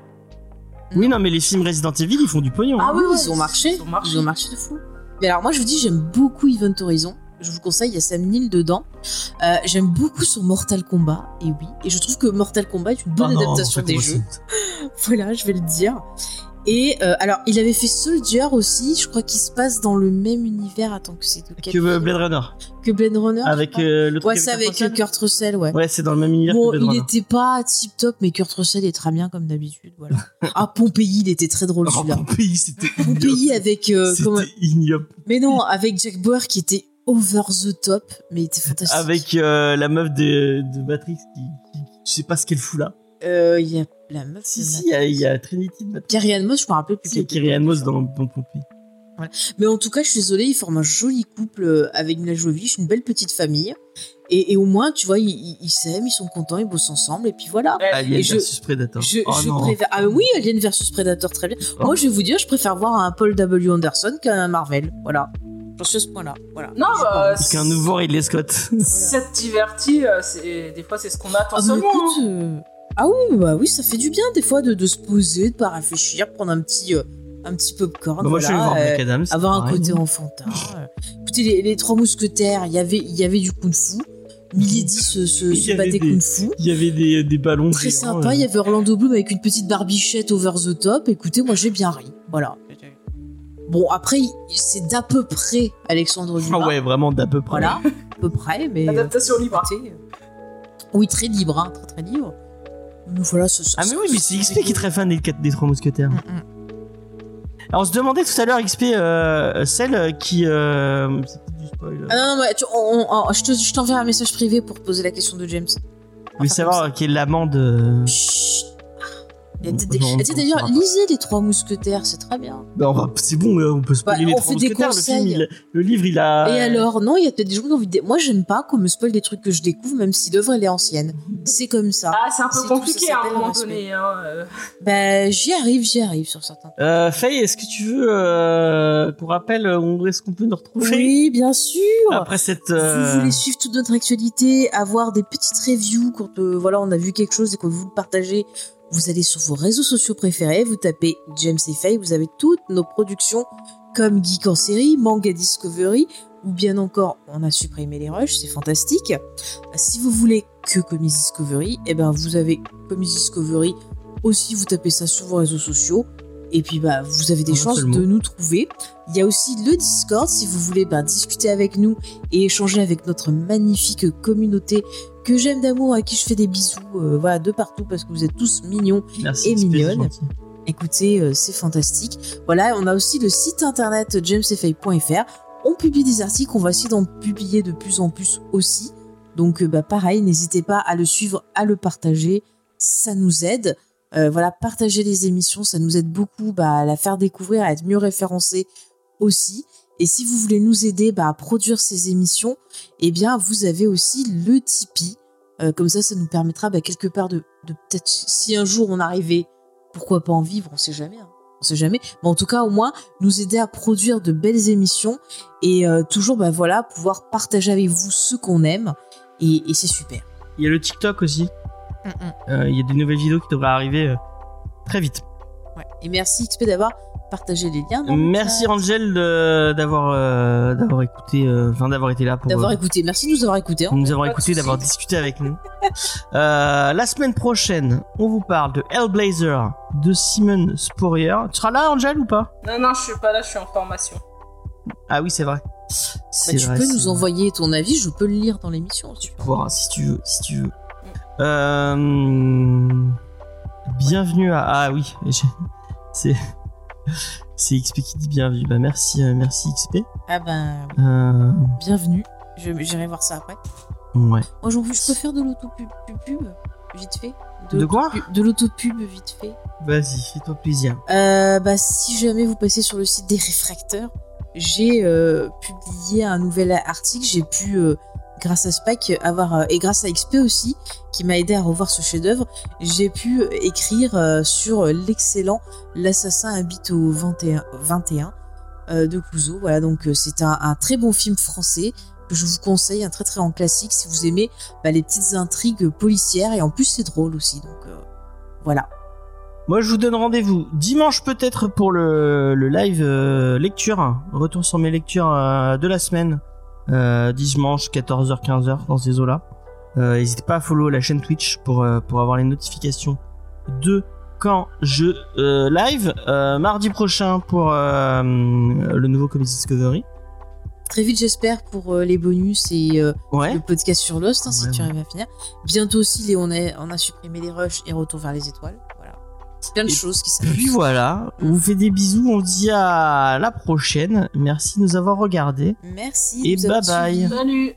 Oui, non, mais les films Resident Evil, ils font du pognon. Ah hein. oui, ouais, ils ont marché. Ils ont marché. Ils ont marché de fou. Mais alors moi je vous dis j'aime beaucoup Event Horizon. Je vous conseille, il y a Sam Neill dedans. Euh, j'aime beaucoup son Mortal Kombat, et oui. Et je trouve que Mortal Kombat est une bonne Ah non, adaptation en fait, des jeux. Voilà, je vais le dire. Et euh, alors, il avait fait Soldier aussi, je crois qu'il se passe dans le même univers. Attends, que c'est de quel Que euh, Blade Runner. Que Blade Runner Avec euh, le truc Ouais, c'est avec. Kurt Russell, ouais. Ouais, c'est dans le même univers Bon, que Blade il Runner. était pas tip top, mais Kurt Russell est très bien comme d'habitude, voilà. ah, Pompéi, il était très drôle Oh, celui-là. Pompéi, c'était Pompéi avec euh, C'était comment- ignoble. Mais non, avec Jack Bauer qui était over the top, mais il était fantastique. Avec euh, la meuf de, de Matrix qui, qui- Je sais pas ce qu'elle fout là. Euh, il y a la meuf. Si, si, il y a, il y a Trinity de. Carrie Moss, je me rappelle plus. Si. Kyrian Moss dans, dans Pompéi. Mais en tout cas, je suis désolée, ils forment un joli couple euh, avec Mila Jovovich, une belle petite famille. Et, et au moins, tu vois, ils s'aiment, ils sont contents, ils bossent ensemble, et puis voilà. Ouais. Alien je- versus Predator. Je, oh je non. préfère. Ah oui, Alien versus Predator, très bien. Oh. Moi, je vais vous dire, je préfère voir un Paul W. Anderson qu'un Marvel. Voilà. J'en suis à ce point-là. Voilà. Non, Je bah. Parce qu'un nouveau Ridley Scott. Ça te divertit, euh, des fois c'est ce qu'on attend Ah, seulement. écoute, hein. euh, ah oui, bah oui, ça fait du bien des fois de, de se poser, de pas réfléchir, prendre un petit, euh, un petit popcorn. Bah, moi, je vais voir euh, avoir un côté enfantin. euh. Écoutez, les, les trois mousquetaires, il y avait, il y avait du kung-fu. Milady se, se, battait des- kung-fu. Il y avait des, des ballons. Très géants, sympa, euh. il y avait Orlando Bloom avec une petite barbichette over the top. Écoutez, moi j'ai bien ri. Voilà. Bon, après, c'est d'à peu près Alexandre Dumas. Ah ouais, vraiment d'à peu près. Voilà, à peu près, mais. Adaptation libre. écoutez, euh, Oui, très libre, hein, très très libre. Voilà, Ah mais oui, mais c'est XP qui est très fan des, des trois mousquetaires. Mm, mm. Alors on se demandait tout à l'heure XP, euh, celle qui... Euh, c'est peut-être du spoil. Ah non, non, mais tu- on- on- je te- je t'enverrai un message privé pour poser la question de James. Je veux savoir qui est l'amant de... Chut. Et d'ailleurs, lisez les trois mousquetaires, c'est très bien. Bah, on va- c'est bon, là, on peut spoiler Bah, les on trois fait des mousquetaires. Le, film, conseils. il- le livre, il a... Et alors, non, il y a peut-être des gens qui ont envie de. Moi, j'aime pas qu'on me spoil des trucs que je découvre, même si l'œuvre elle est ancienne. C'est comme ça. Ah, c'est un peu compliqué à un moment donné. Hein, euh. Ben, j'y arrive, j'y arrive sur certains. Euh, Faye, est-ce que tu veux euh, qu'on rappelle euh, où est-ce qu'on peut nous retrouver Oui, bien sûr. après cette... Vous euh, voulez suivre toute notre actualité, avoir des petites reviews quand euh, voilà on a vu quelque chose et qu'on veut vous le partager, vous allez sur vos réseaux sociaux préférés, vous tapez James et Faye, vous avez toutes nos productions comme Geek en série, Manga Discovery, ou bien encore on a supprimé les rushs, c'est fantastique. Si vous voulez que Comics Discovery, eh ben vous avez Comics Discovery aussi, vous tapez ça sur vos réseaux sociaux. Et puis bah vous avez des chances de nous trouver. Il y a aussi le Discord si vous voulez bah, discuter avec nous et échanger avec notre magnifique communauté que j'aime d'amour à qui je fais des bisous euh, voilà de partout parce que vous êtes tous mignons Merci, et XP, c'est mignonne. gentil. Écoutez, euh, c'est fantastique. Voilà, on a aussi le site internet jamesfay.fr. On publie des articles, on va essayer d'en publier de plus en plus aussi. Donc, euh, bah, pareil, n'hésitez pas à le suivre, à le partager. Ça nous aide. Euh, voilà, partager les émissions, ça nous aide beaucoup bah, à la faire découvrir, à être mieux référencé aussi. Et si vous voulez nous aider bah, à produire ces émissions, eh bien, vous avez aussi le Tipeee. Euh, comme ça, ça nous permettra bah, quelque part de, de peut-être, si un jour on arrivait pourquoi pas en vivre, on sait jamais. hein. On sait jamais. Mais en tout cas, au moins, nous aider à produire de belles émissions et euh, toujours, bah voilà, pouvoir partager avec vous ce qu'on aime. Et, et c'est super. Il y a le TikTok aussi. Euh, Il y a des nouvelles vidéos qui devraient arriver euh, très vite. Ouais. Et merci XP d'avoir partagé les liens. Merci chat. Angel de- d'avoir euh, d'avoir écouté, euh, enfin d'avoir été là pour D'avoir euh, écouté. Merci de nous avoir écoutés. hein. nous avoir écouté, d'avoir discuté avec nous. Euh, la semaine prochaine, on vous parle de Hellblazer de Simon Spurrier. Tu seras là, Angel, ou pas? Non, non, je suis pas là, je suis en formation. Ah oui, c'est vrai. Bah, C'est tu vrai, peux nous vrai. envoyer ton avis, je peux le lire dans l'émission. si tu veux. pouvoir si tu veux si tu veux euh... bienvenue à ah oui j'ai- c'est c'est XP qui dit bienvenue bah merci euh, merci XP Ah ben, euh... bienvenue. Je- J'irai voir ça après. ouais Moi, j'en veux- je peux faire de l'autopub pub, pub, vite fait. De quoi De l'autopub vite fait. vas-y fais-toi plaisir Euh, bah, si jamais vous passez sur le site des réfracteurs, j'ai euh, publié un nouvel article. J'ai pu, euh, grâce à Spike, avoir euh, et grâce à XP aussi, qui m'a aidé à revoir ce chef-d'œuvre, j'ai pu euh, écrire euh, sur l'excellent L'assassin habite au 21, 21 euh, de Clouseau. Voilà, donc c'est un, très bon film français que je vous conseille, un très très grand classique si vous aimez bah, les petites intrigues policières et en plus c'est drôle aussi. Donc voilà. moi je vous donne rendez-vous dimanche peut-être pour le, live lecture retour sur mes lectures de la semaine dimanche 14h 15h dans ces eaux là n'hésitez pas à follow la chaîne Twitch pour, euh, pour avoir les notifications de quand je euh, live euh, mardi prochain pour euh, le nouveau Comics Discovery. Très vite, j'espère, pour euh, les bonus et euh, Ouais. le podcast sur Lost, hein, si Ouais, tu arrives à finir. Bientôt aussi, les, on, a, on a supprimé les rushs et retour vers les étoiles. Voilà. Plein de Et choses qui s'annoncent. Puis voilà, on vous fait des bisous, on vous dit à la prochaine. Merci de nous avoir regardés. Merci. Et bye bye. Salut